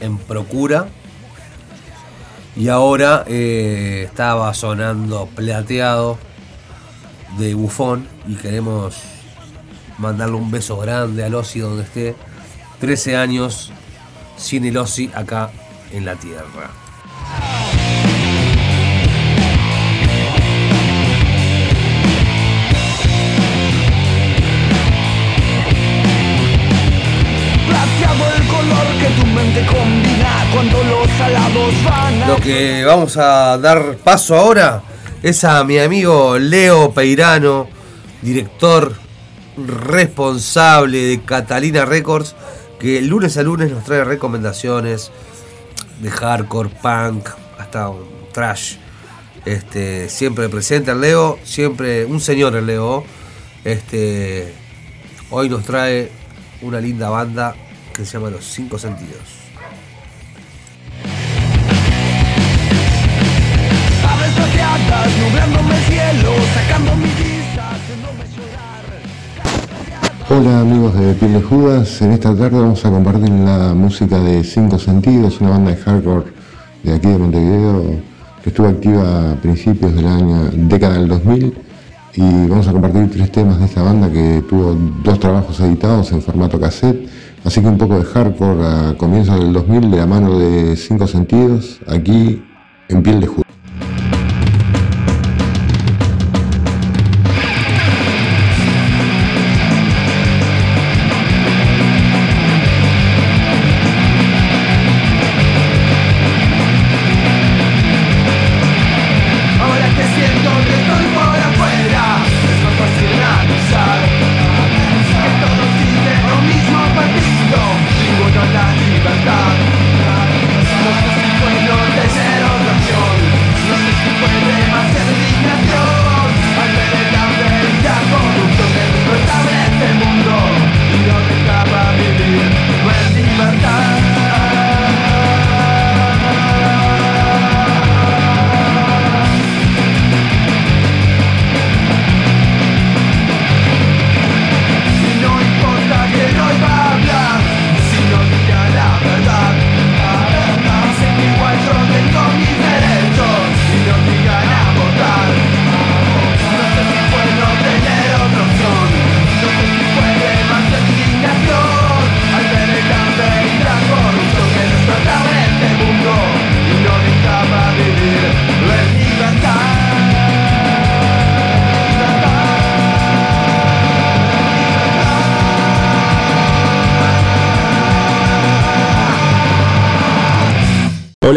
en procura. Y ahora eh, estaba sonando plateado de bufón y queremos mandarle un beso grande al Ossi donde esté. 13 años sin el Ossi acá en la tierra. Lo que vamos a dar paso ahora es a mi amigo Leo Peirano, director responsable de Catalina Records, que lunes a lunes nos trae recomendaciones de hardcore, punk, hasta un trash. Este, siempre presente el Leo, siempre un señor el Leo. Este, hoy nos trae una linda banda que se llama Los Cinco Sentidos. Nublándome el cielo, sacando. Hola amigos de Piel de Judas, en esta tarde vamos a compartir la música de Cinco Sentidos, una banda de hardcore de aquí de Montevideo que estuvo activa a principios del año, década del 2000 y vamos a compartir tres temas de esta banda que tuvo dos trabajos editados en formato cassette, así que un poco de hardcore a comienzos del 2000 de la mano de Cinco Sentidos, aquí en Piel de Judas.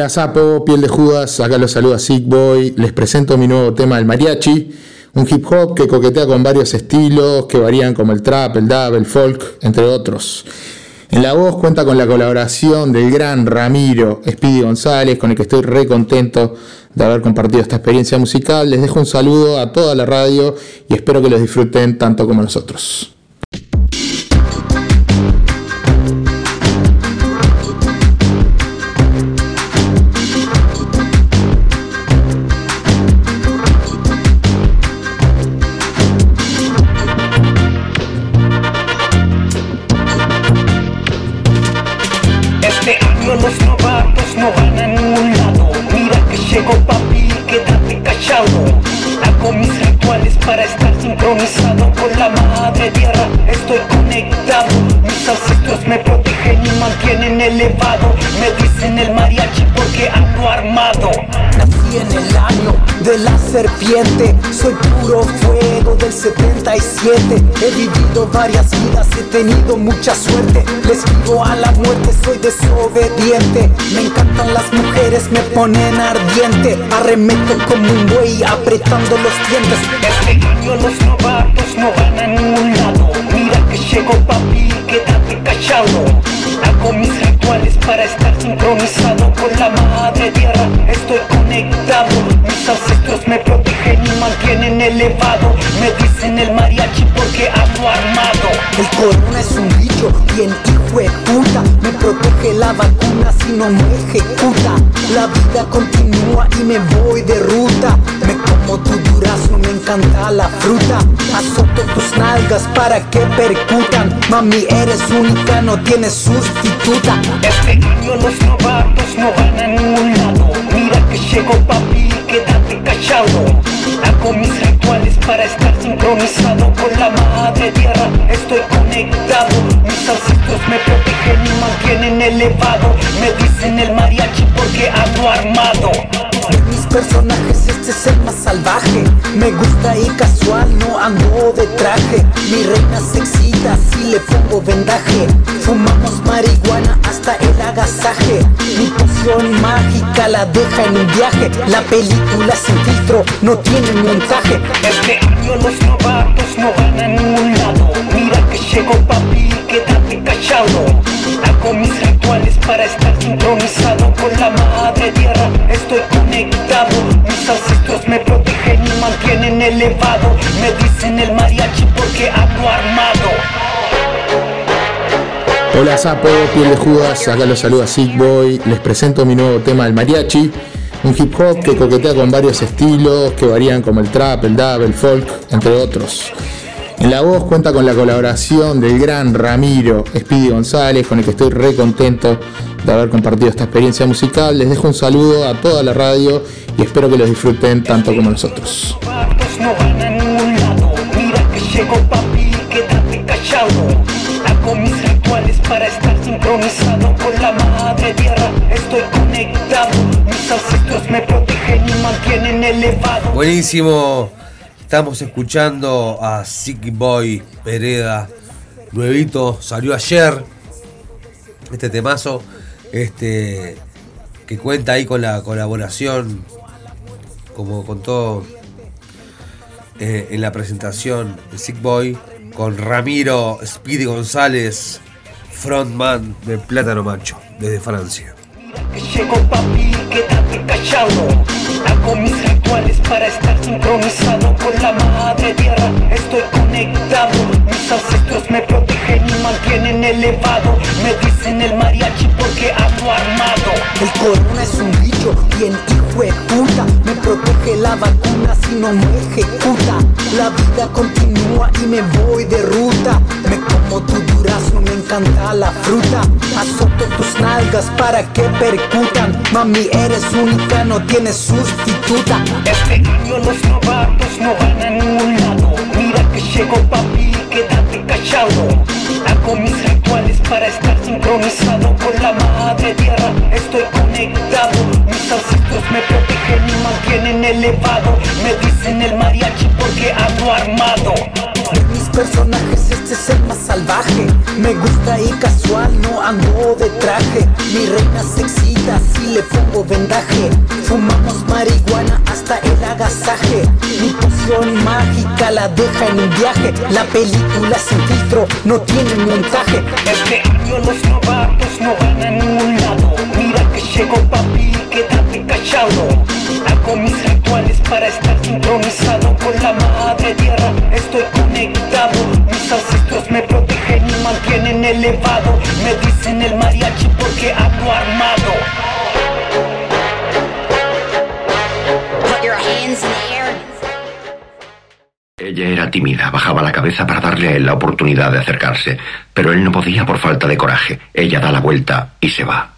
Hola Sapo, piel de Judas, acá los saluda Sick Boy. Les presento mi nuevo tema, el mariachi, un hip hop que coquetea con varios estilos que varían como el trap, el dub, el folk, entre otros. En la voz cuenta con la colaboración del gran Ramiro Speedy González, con el que estoy re contento de haber compartido esta experiencia musical. Les dejo un saludo a toda la radio y espero que los disfruten tanto como nosotros. De la serpiente. Soy puro fuego del 77 He vivido varias vidas, he tenido mucha suerte. Le esquivo a la muerte, soy desobediente. Me encantan las mujeres, me ponen ardiente. Arremeto como un buey apretando los dientes. Este año los novatos no van a ningún lado. Mira que llegó papi, quédate callado Hago mis rituales para estar sincronizado con la madre tierra. Estoy conectado, mis ancestros me protegen y mantienen elevado. Me dicen el mariachi porque ando armado. El corona es un bicho bien hijo Me protege la vacuna si no me ejecuta. La vida continúa y me voy de ruta. Me como tu durazno, me encanta la fruta. Azoto tus nalgas para que percutan Mami eres única, no tienes sustituta. Este año los novatos no van a ningún lado. Mira que llegó papi, quédate callado. Hago mis rituales para estar sincronizado con la madre tierra. Estoy conectado, mis ancestros me protegen y mantienen elevado. Me dicen el mariachi porque ando armado. De mis personajes este es el más salvaje. Me gusta y casual, no ando de traje. Mi reina se excita si le pongo vendaje. Fumamos marihuana hasta el agasaje. Mi poción mágica la deja en un viaje. La película sin filtro no tiene montaje. Este año los novatos no van a ningún lado. Mira que llegó papi, quédate callado. Hago mis rituales para estar sincronizado con la madre tierra. Estoy conectado, mis ancestros me protegen y mantienen elevado. Me dicen el mariachi porque ando armado Hola Sapo, piel de Judas, acá los saluda Sick Boy. Les presento mi nuevo tema, el mariachi, un hip hop que coquetea con varios estilos que varían como el trap, el dub, el folk, entre otros. En la voz cuenta con la colaboración del gran Ramiro Speedy González, con el que estoy re contento de haber compartido esta experiencia musical. Les dejo un saludo a toda la radio y espero que los disfruten tanto como nosotros. Buenísimo. Estamos escuchando a Sick Boy Pereda. Nuevito, salió ayer. Este temazo. Este. Que cuenta ahí con la colaboración. Como contó eh, en la presentación de Sick Boy. Con Ramiro Speedy González. Frontman de Plátano Macho. Desde Francia. Que llegó papi, quédate callado. Hago mis rituales para estar sincronizado con la madre tierra. Estoy conectado, mis ancestros me protegen y mantienen elevado. Me dicen el mariachi porque ando armado. El corona es un bicho bien hijo puta. Me protege la vacuna si no me ejecuta. La vida continúa y me voy de ruta. Me como tu durazno, me encanta la fruta. Azoto tus nalgas para que percutan Mami eres única, no tienes sustituta. Este año los novatos no van a ningún lado llegó papi, quédate callado. Hago mis rituales para estar sincronizado con la madre tierra. Estoy conectado, mis ancestros me protegen y mantienen elevado. Me dicen el mariachi porque ando armado personajes este es el más salvaje Me gusta ir casual, no ando de traje. Mi reina se excita si le pongo vendaje. Fumamos marihuana hasta el agasaje. Mi poción mágica la deja en un viaje. La película sin filtro no tiene montaje. Este año los novatos no van a ningún lado. Mira que llegó papi, quédate callado. Hago mis rituales para estar sincronizado con la madre tierra. Estoy conectado, mis ancestros me protegen y mantienen elevado. Me dicen el mariachi porque ando armado. Put your hands in the air. Ella era tímida, bajaba la cabeza para darle a él la oportunidad de acercarse, pero él no podía por falta de coraje. Ella da la vuelta y se va.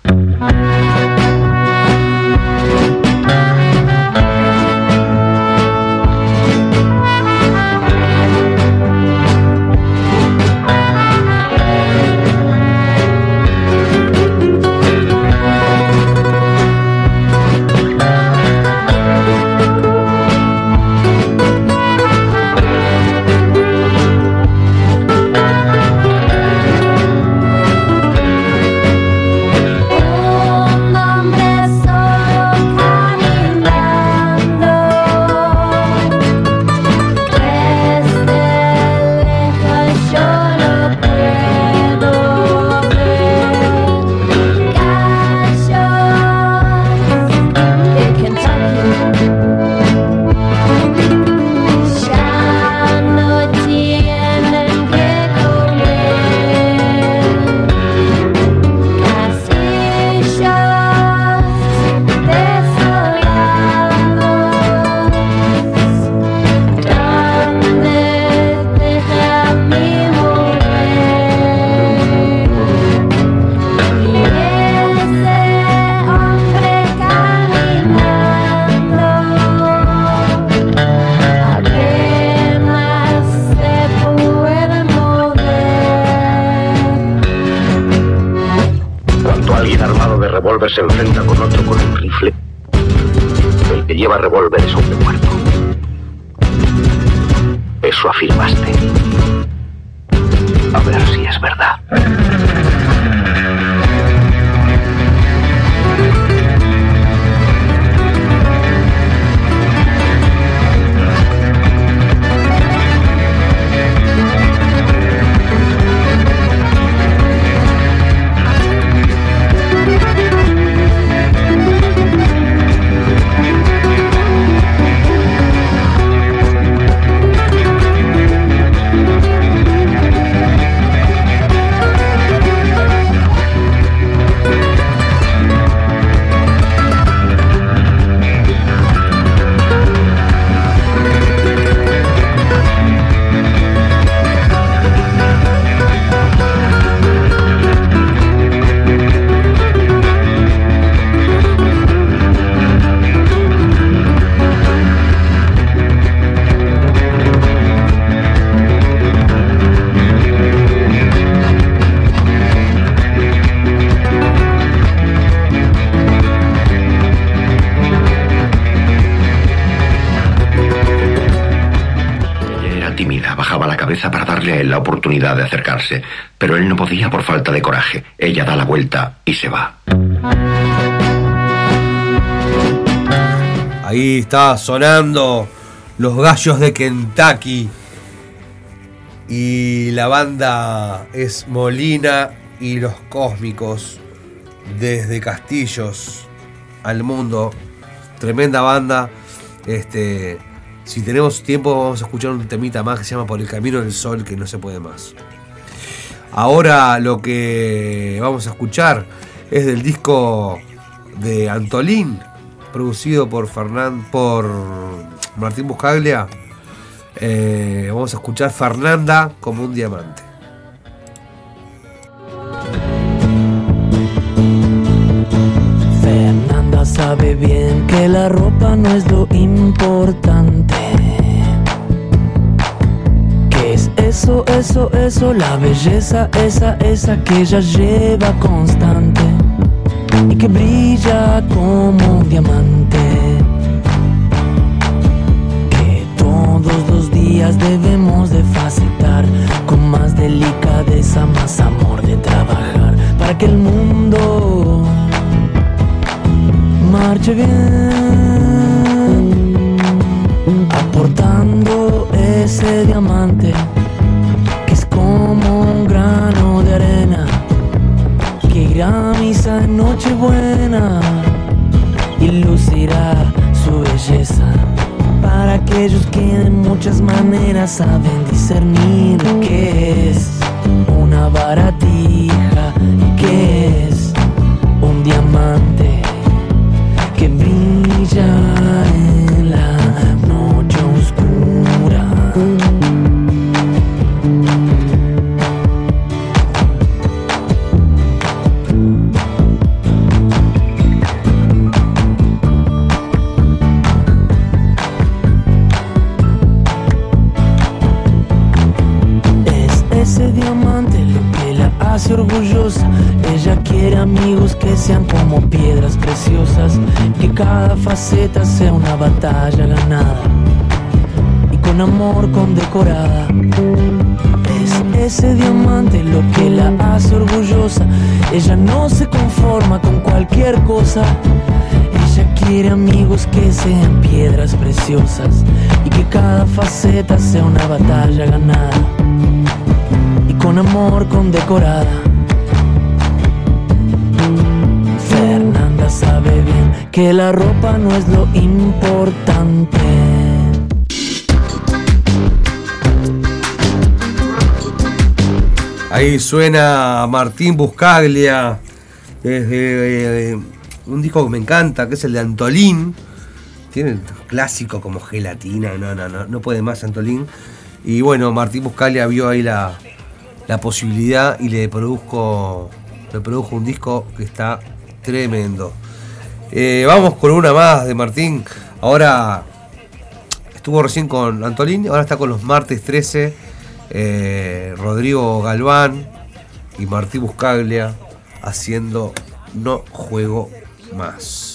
Oportunidad de acercarse, pero él no podía por falta de coraje. Ella da la vuelta y se va. Ahí está sonando los gallos de Kentucky. Y la banda es Molina y los Cósmicos. Desde Castillos al mundo. Tremenda banda. Este. Si tenemos tiempo, vamos a escuchar un temita más que se llama Por el Camino del Sol, que no se puede más. Ahora lo que vamos a escuchar es del disco de Antolín, producido por Fernán, por Martín Buscaglia. Eh, vamos a escuchar Fernanda como un diamante. Sabe bien que la ropa no es lo importante. Que es eso, eso, eso, la belleza, esa, esa que ella lleva constante y que brilla como un diamante. Que todos los días debemos de facetar con más delicadeza más amor de trabajar para que el mundo marche bien, aportando ese diamante que es como un grano de arena que irá a misa en Nochebuena y lucirá su belleza. Para aquellos que de muchas maneras saben discernir qué es una baratija y qué es un diamante faceta sea una batalla ganada y con amor condecorada. Es ese diamante lo que la hace orgullosa. Ella no se conforma con cualquier cosa. Ella quiere amigos que sean piedras preciosas y que cada faceta sea una batalla ganada y con amor condecorada. Que la ropa no es lo importante. Ahí suena Martín Buscaglia, desde un disco que me encanta, que es el de Antolín. Tiene clásico como gelatina, no, no, no, no puede más Antolín. Y bueno, Martín Buscaglia vio ahí la, la posibilidad y le produjo, le produjo un disco que está tremendo. Eh, vamos con una más de Martín. Ahora estuvo recién con Antolín, ahora está con los martes 13. eh, Rodrigo Galván y Martín Buscaglia haciendo No Juego Más.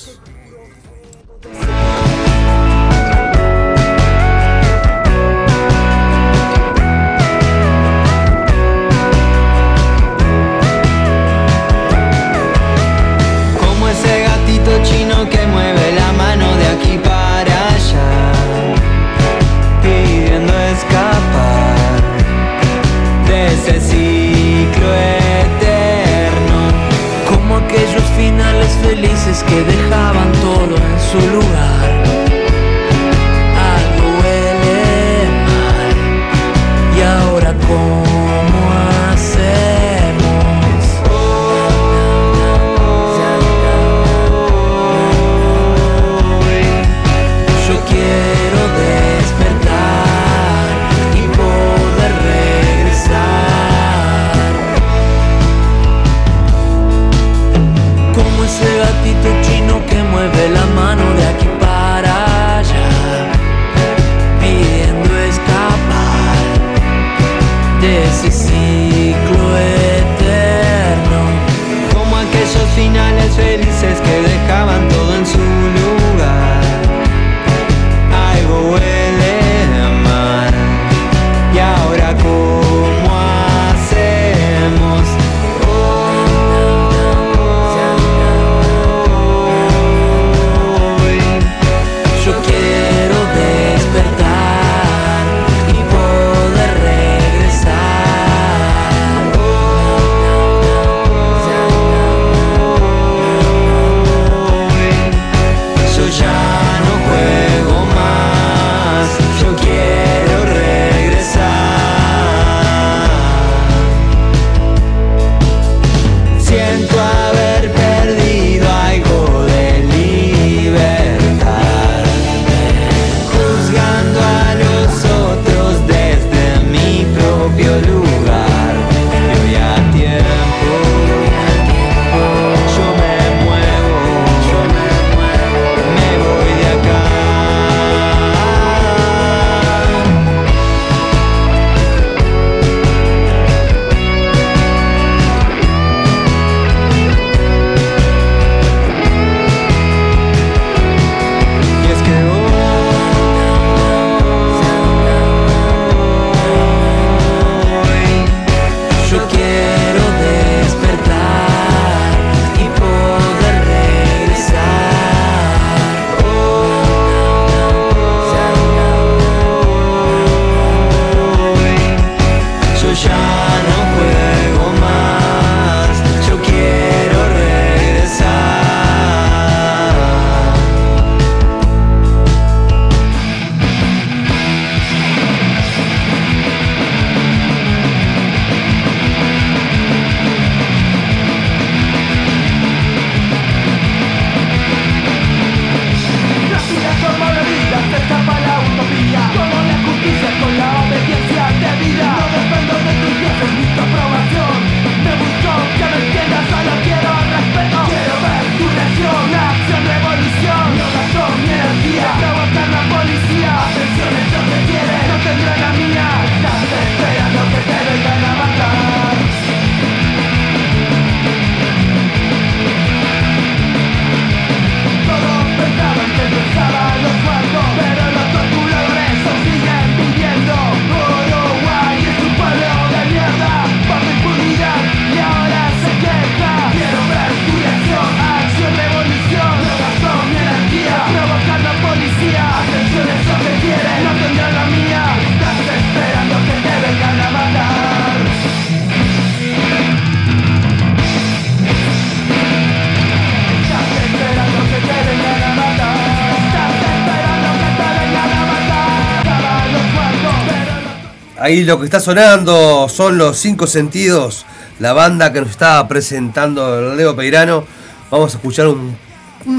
Ahí lo que está sonando son los cinco sentidos, la banda que nos está presentando Leo Peirano. Vamos a escuchar un,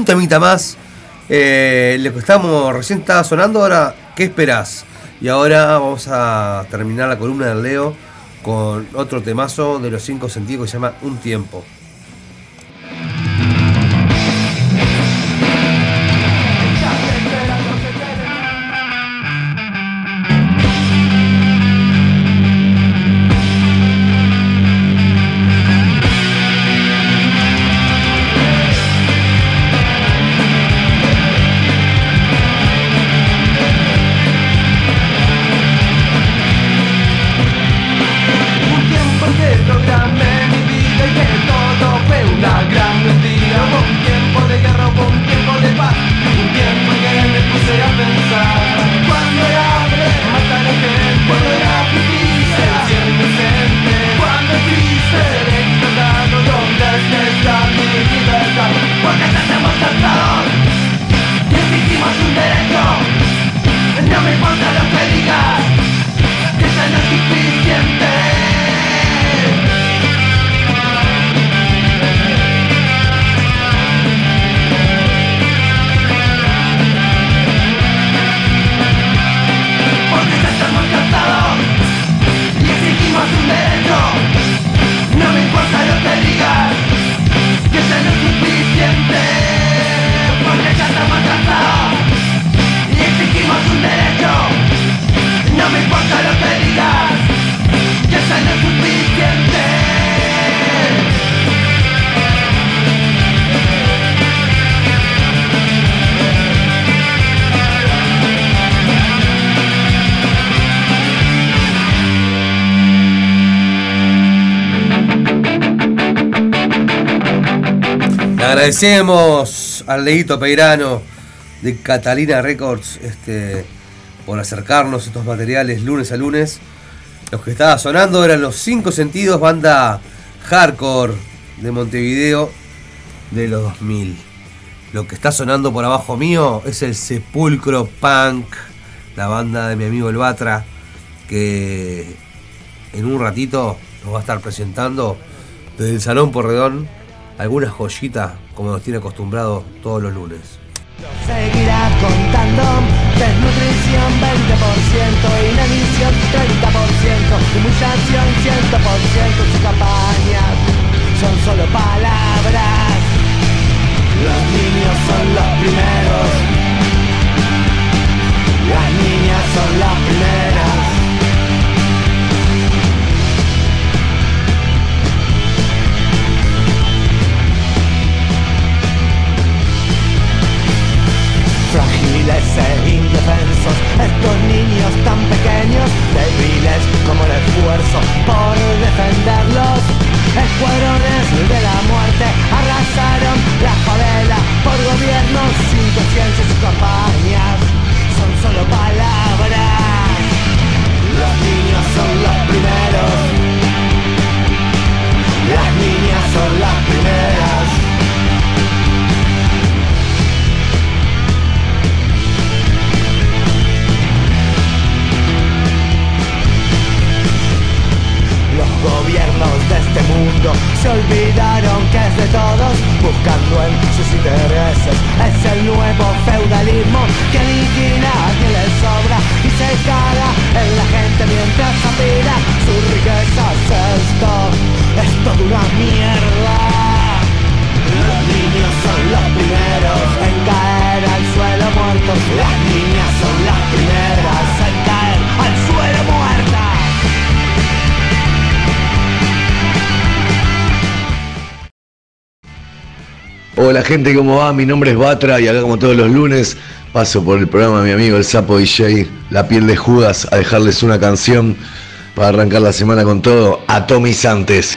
temita más. Eh, lo que estamos recién estaba sonando ahora, ¿qué esperás? Y ahora vamos a terminar la columna del Leo con otro temazo de los cinco sentidos que se llama Un tiempo. Agradecemos al Leito Peirano de Catalina Records este, por acercarnos estos materiales lunes a lunes. Los que estaba sonando eran los cinco sentidos, banda hardcore de Montevideo de los 2000. Lo que está sonando por abajo mío es el Sepulcro Punk, la banda de mi amigo El Batra, que en un ratito nos va a estar presentando desde el Salón Porredón algunas joyitas como nos tiene acostumbrado todos los lunes. Seguirá contando Desnutrición 20% Inanición 30% Humillación 100% Sus campañas son solo palabras. Los niños son los primeros. Las niñas son las primeras niñas son solo palabras. Los niños son los primeros. Las niñas son las primeras. Los gobiernos de este mundo se olvidan es el nuevo feudalismo que liquida a quien le sobra y se caga en la gente mientras apila sus riquezas. Esto es toda una mierda. Hola gente, ¿cómo va? Mi nombre es Batra y acá como todos los lunes paso por el programa de mi amigo el Sapo DJ, La piel de Judas, a dejarles una canción para arrancar la semana con todo, Atomizantes.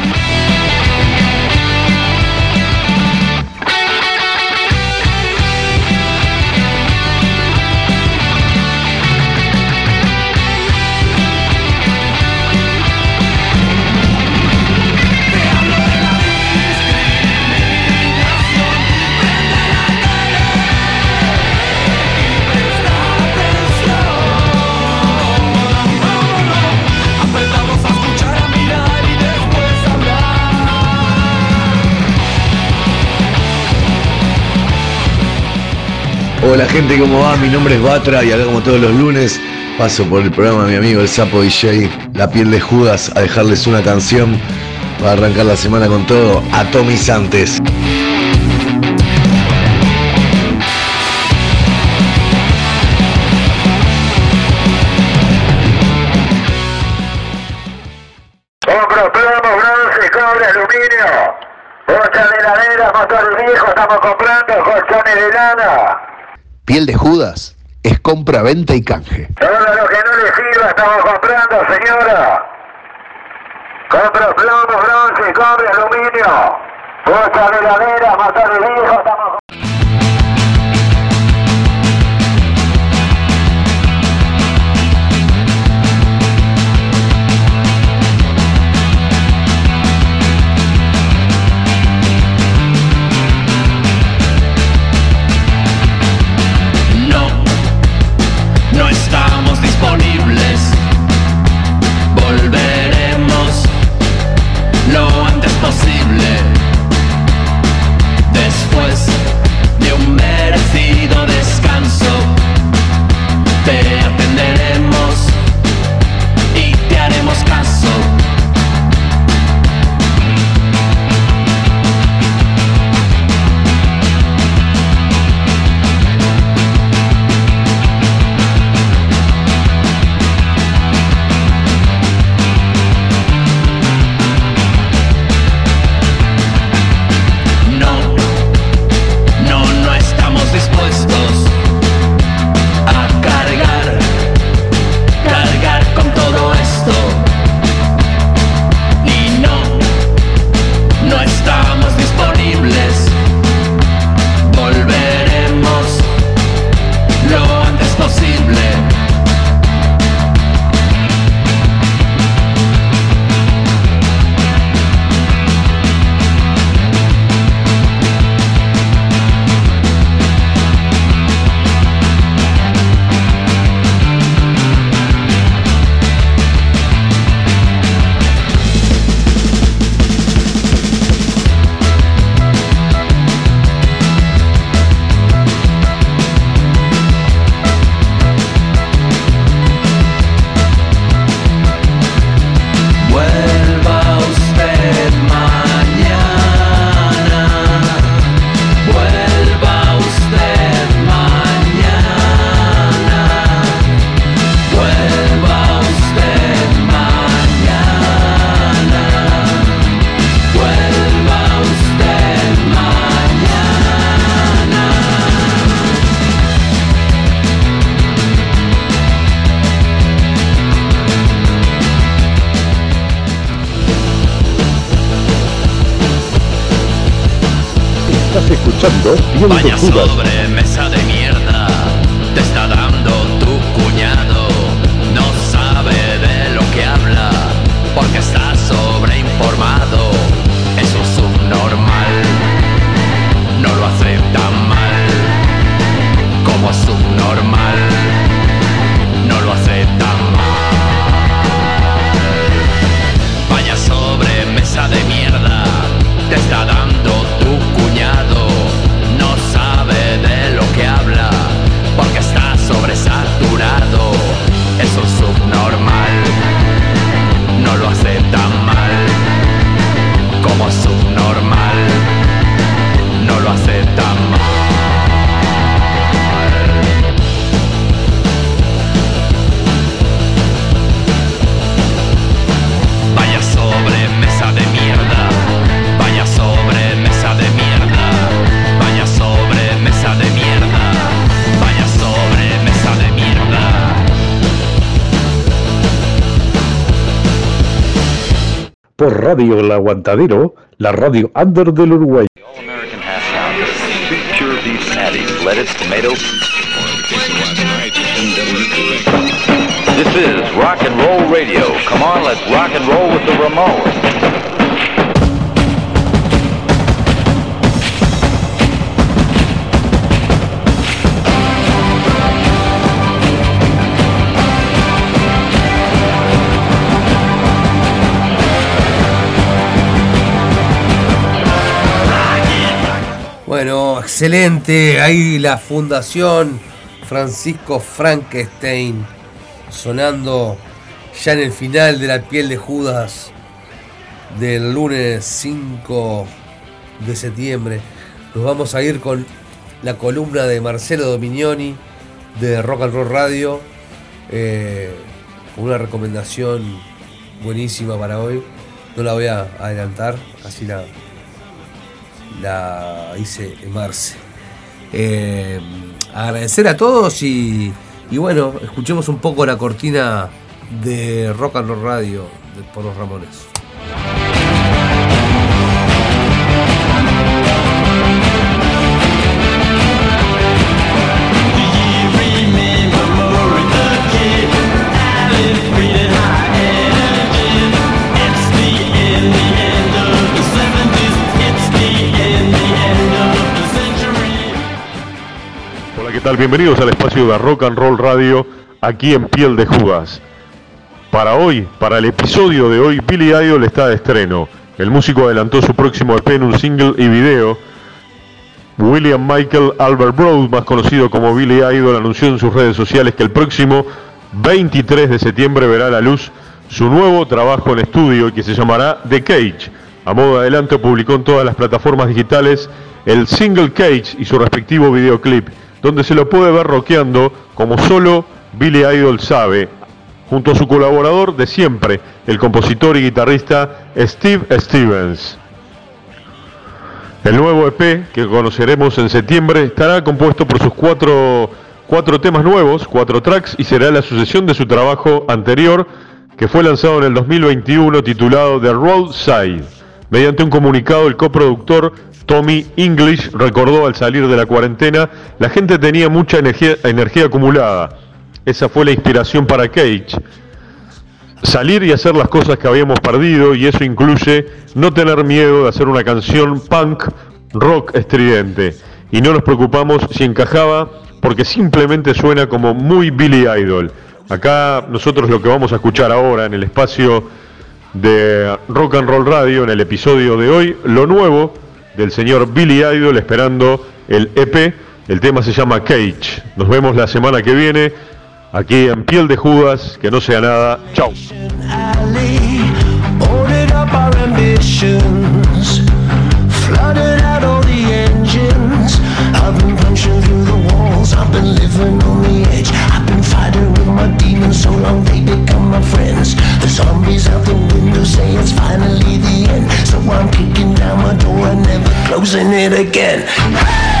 Hola gente, ¿cómo va? Mi nombre es Batra y acá como todos los lunes paso por el programa de mi amigo el Sapo DJ, La piel de Judas, a dejarles una canción para arrancar la semana con todo, Atomizantes. Piel de Judas es compra, venta y canje. Todo lo que no le sirva estamos comprando, señora. Compro plomo, bronce, cobre, aluminio. Bocha de heladera, motores viejos, estamos escuchando Piel de Vaya sobre mesa Por Radio El Aguantadero, la radio under del Uruguay. This is rock and roll radio. Come on, let's rock and roll with the Ramones. Excelente. Ahí la Fundación Francisco Frankenstein sonando ya en el final de la piel de Judas del lunes 5 de septiembre. Nos vamos a ir con la columna de Marcelo Dominioni de Rock and Roll Radio. eh, una recomendación buenísima para hoy. No la voy a adelantar, así la, la hice en Marce. Eh, agradecer a todos y, y bueno, escuchemos un poco la cortina de Rock and Roll Radio de- por los Ramones. ¿Qué tal? Bienvenidos al espacio de Rock and Roll Radio, aquí en Piel de Judas. Para hoy, para el episodio de hoy, Billy Idol está de estreno. El músico adelantó su próximo EP en un single y video. William Michael Albert Broad, más conocido como Billy Idol, anunció en sus redes sociales que el próximo 23 de septiembre verá a la luz su nuevo trabajo en estudio que se llamará The Cage. A modo de adelanto publicó en todas las plataformas digitales el single Cage y su respectivo videoclip, donde se lo puede ver rockeando como solo Billy Idol sabe, junto a su colaborador de siempre, el compositor y guitarrista Steve Stevens. El nuevo EP que conoceremos en septiembre estará compuesto por sus cuatro, cuatro temas nuevos, cuatro tracks, y será la sucesión de su trabajo anterior que fue lanzado en el 2021 titulado The Roadside. Mediante un comunicado, el coproductor Tommy English recordó al salir de la cuarentena, la gente tenía mucha energía, energía acumulada. Esa fue la inspiración para Cage. Salir y hacer las cosas que habíamos perdido y eso incluye no tener miedo de hacer una canción punk rock estridente. Y no nos preocupamos si encajaba porque simplemente suena como muy Billy Idol. Acá nosotros lo que vamos a escuchar ahora en el espacio de Rock and Roll Radio, en el episodio de hoy, lo nuevo del señor Billy Idol esperando el EP. El tema se llama Cage. Nos vemos la semana que viene aquí en Piel de Judas. Que no sea nada. On my demons so long they become my friends. The zombies out the window say it's finally the end. So I'm kicking down my door and never closing it again. Hey!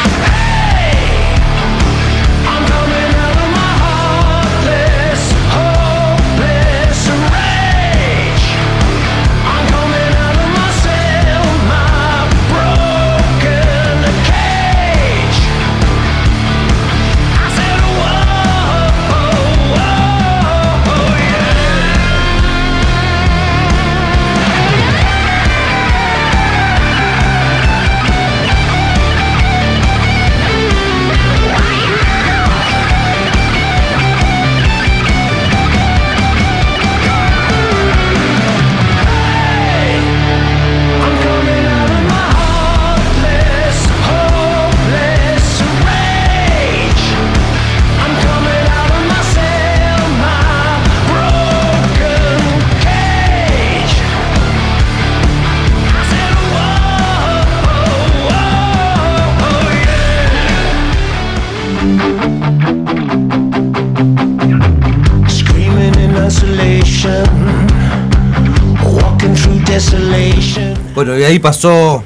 Bueno, y ahí pasó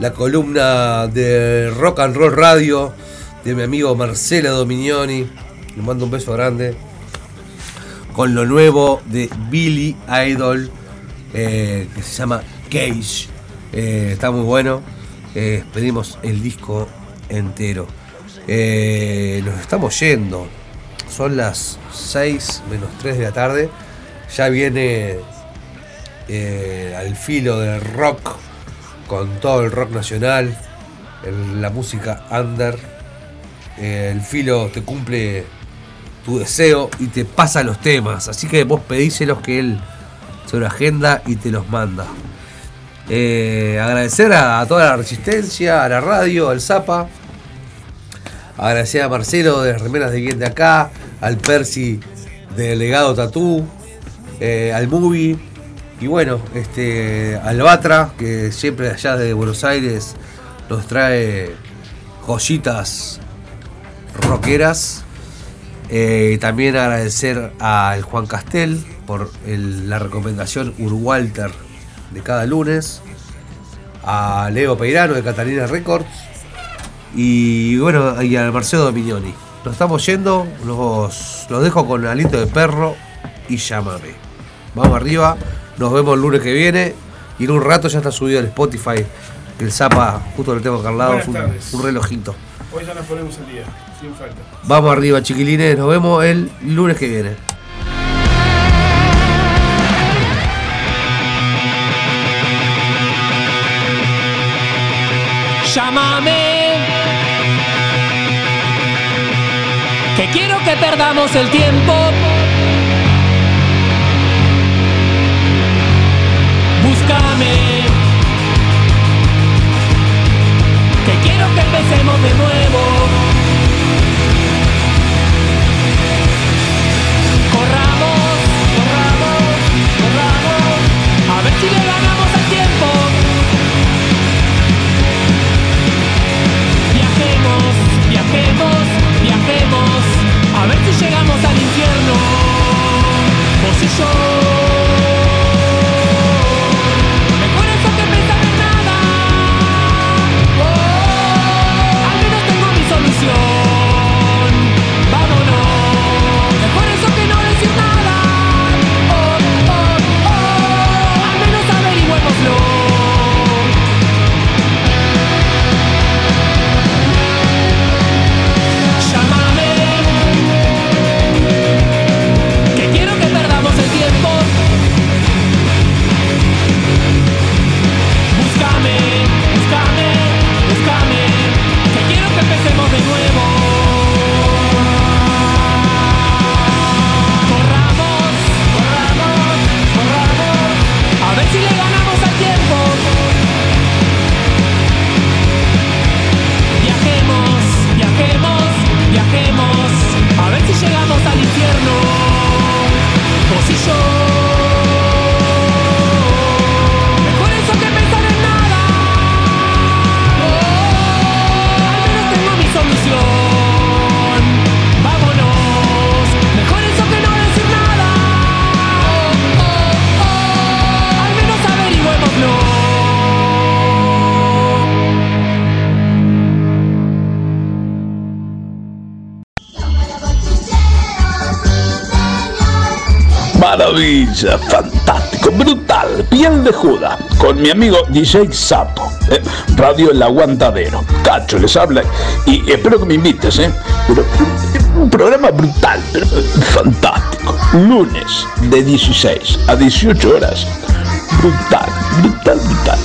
la columna de Rock and Roll Radio de mi amigo Marcela Dominioni. Le mando un beso grande. Con lo nuevo de Billy Idol, eh, que se llama Cage. Eh, está muy bueno. Eh, pedimos el disco entero. Nos estamos yendo. Son las 6 menos 3 de la tarde. Ya viene eh, al filo del rock con todo el rock nacional, la música under. Eh, el filo te cumple tu deseo y te pasa los temas. Así que vos pedíselos que él lo agenda y te los manda. Eh, agradecer a, toda la resistencia, a la radio, al Zapa. Agradecer a Marcelo de las remeras de Guien de acá, al Percy de Legado Tatú, al Movie y bueno, este, al Batra, que siempre allá de Buenos Aires nos trae joyitas rockeras. Eh, también agradecer al Juan Castel por la recomendación Urwalter de cada lunes. A Leo Peirano de Catalina Records. Y bueno, y al Marcelo Dominioni. Nos estamos yendo, los, los dejo con aliento de perro y llámame. Vamos arriba, nos vemos el lunes que viene. Y en un rato ya está subido el Spotify. El Zapa, justo lo tengo al es un, un relojito. Hoy ya nos ponemos al día, sin falta. Vamos arriba, chiquilines. Nos vemos el lunes que viene. Llámame. Que quiero que perdamos el tiempo. Empecemos de nuevo. Corramos, corramos, corramos. A ver si le ganamos al tiempo. Viajemos, viajemos, viajemos, a ver si llegamos al infierno, yo. Llegamos al infierno, vos y yo. Fantástico, brutal, piel de Judas, con mi amigo DJ Sapo, eh, Radio El Aguantadero. Cacho les habla y espero que me invites, ¿eh? Pero, pero, un programa brutal, pero, eh, fantástico. Lunes de 16 a 18 horas. Brutal, brutal, brutal.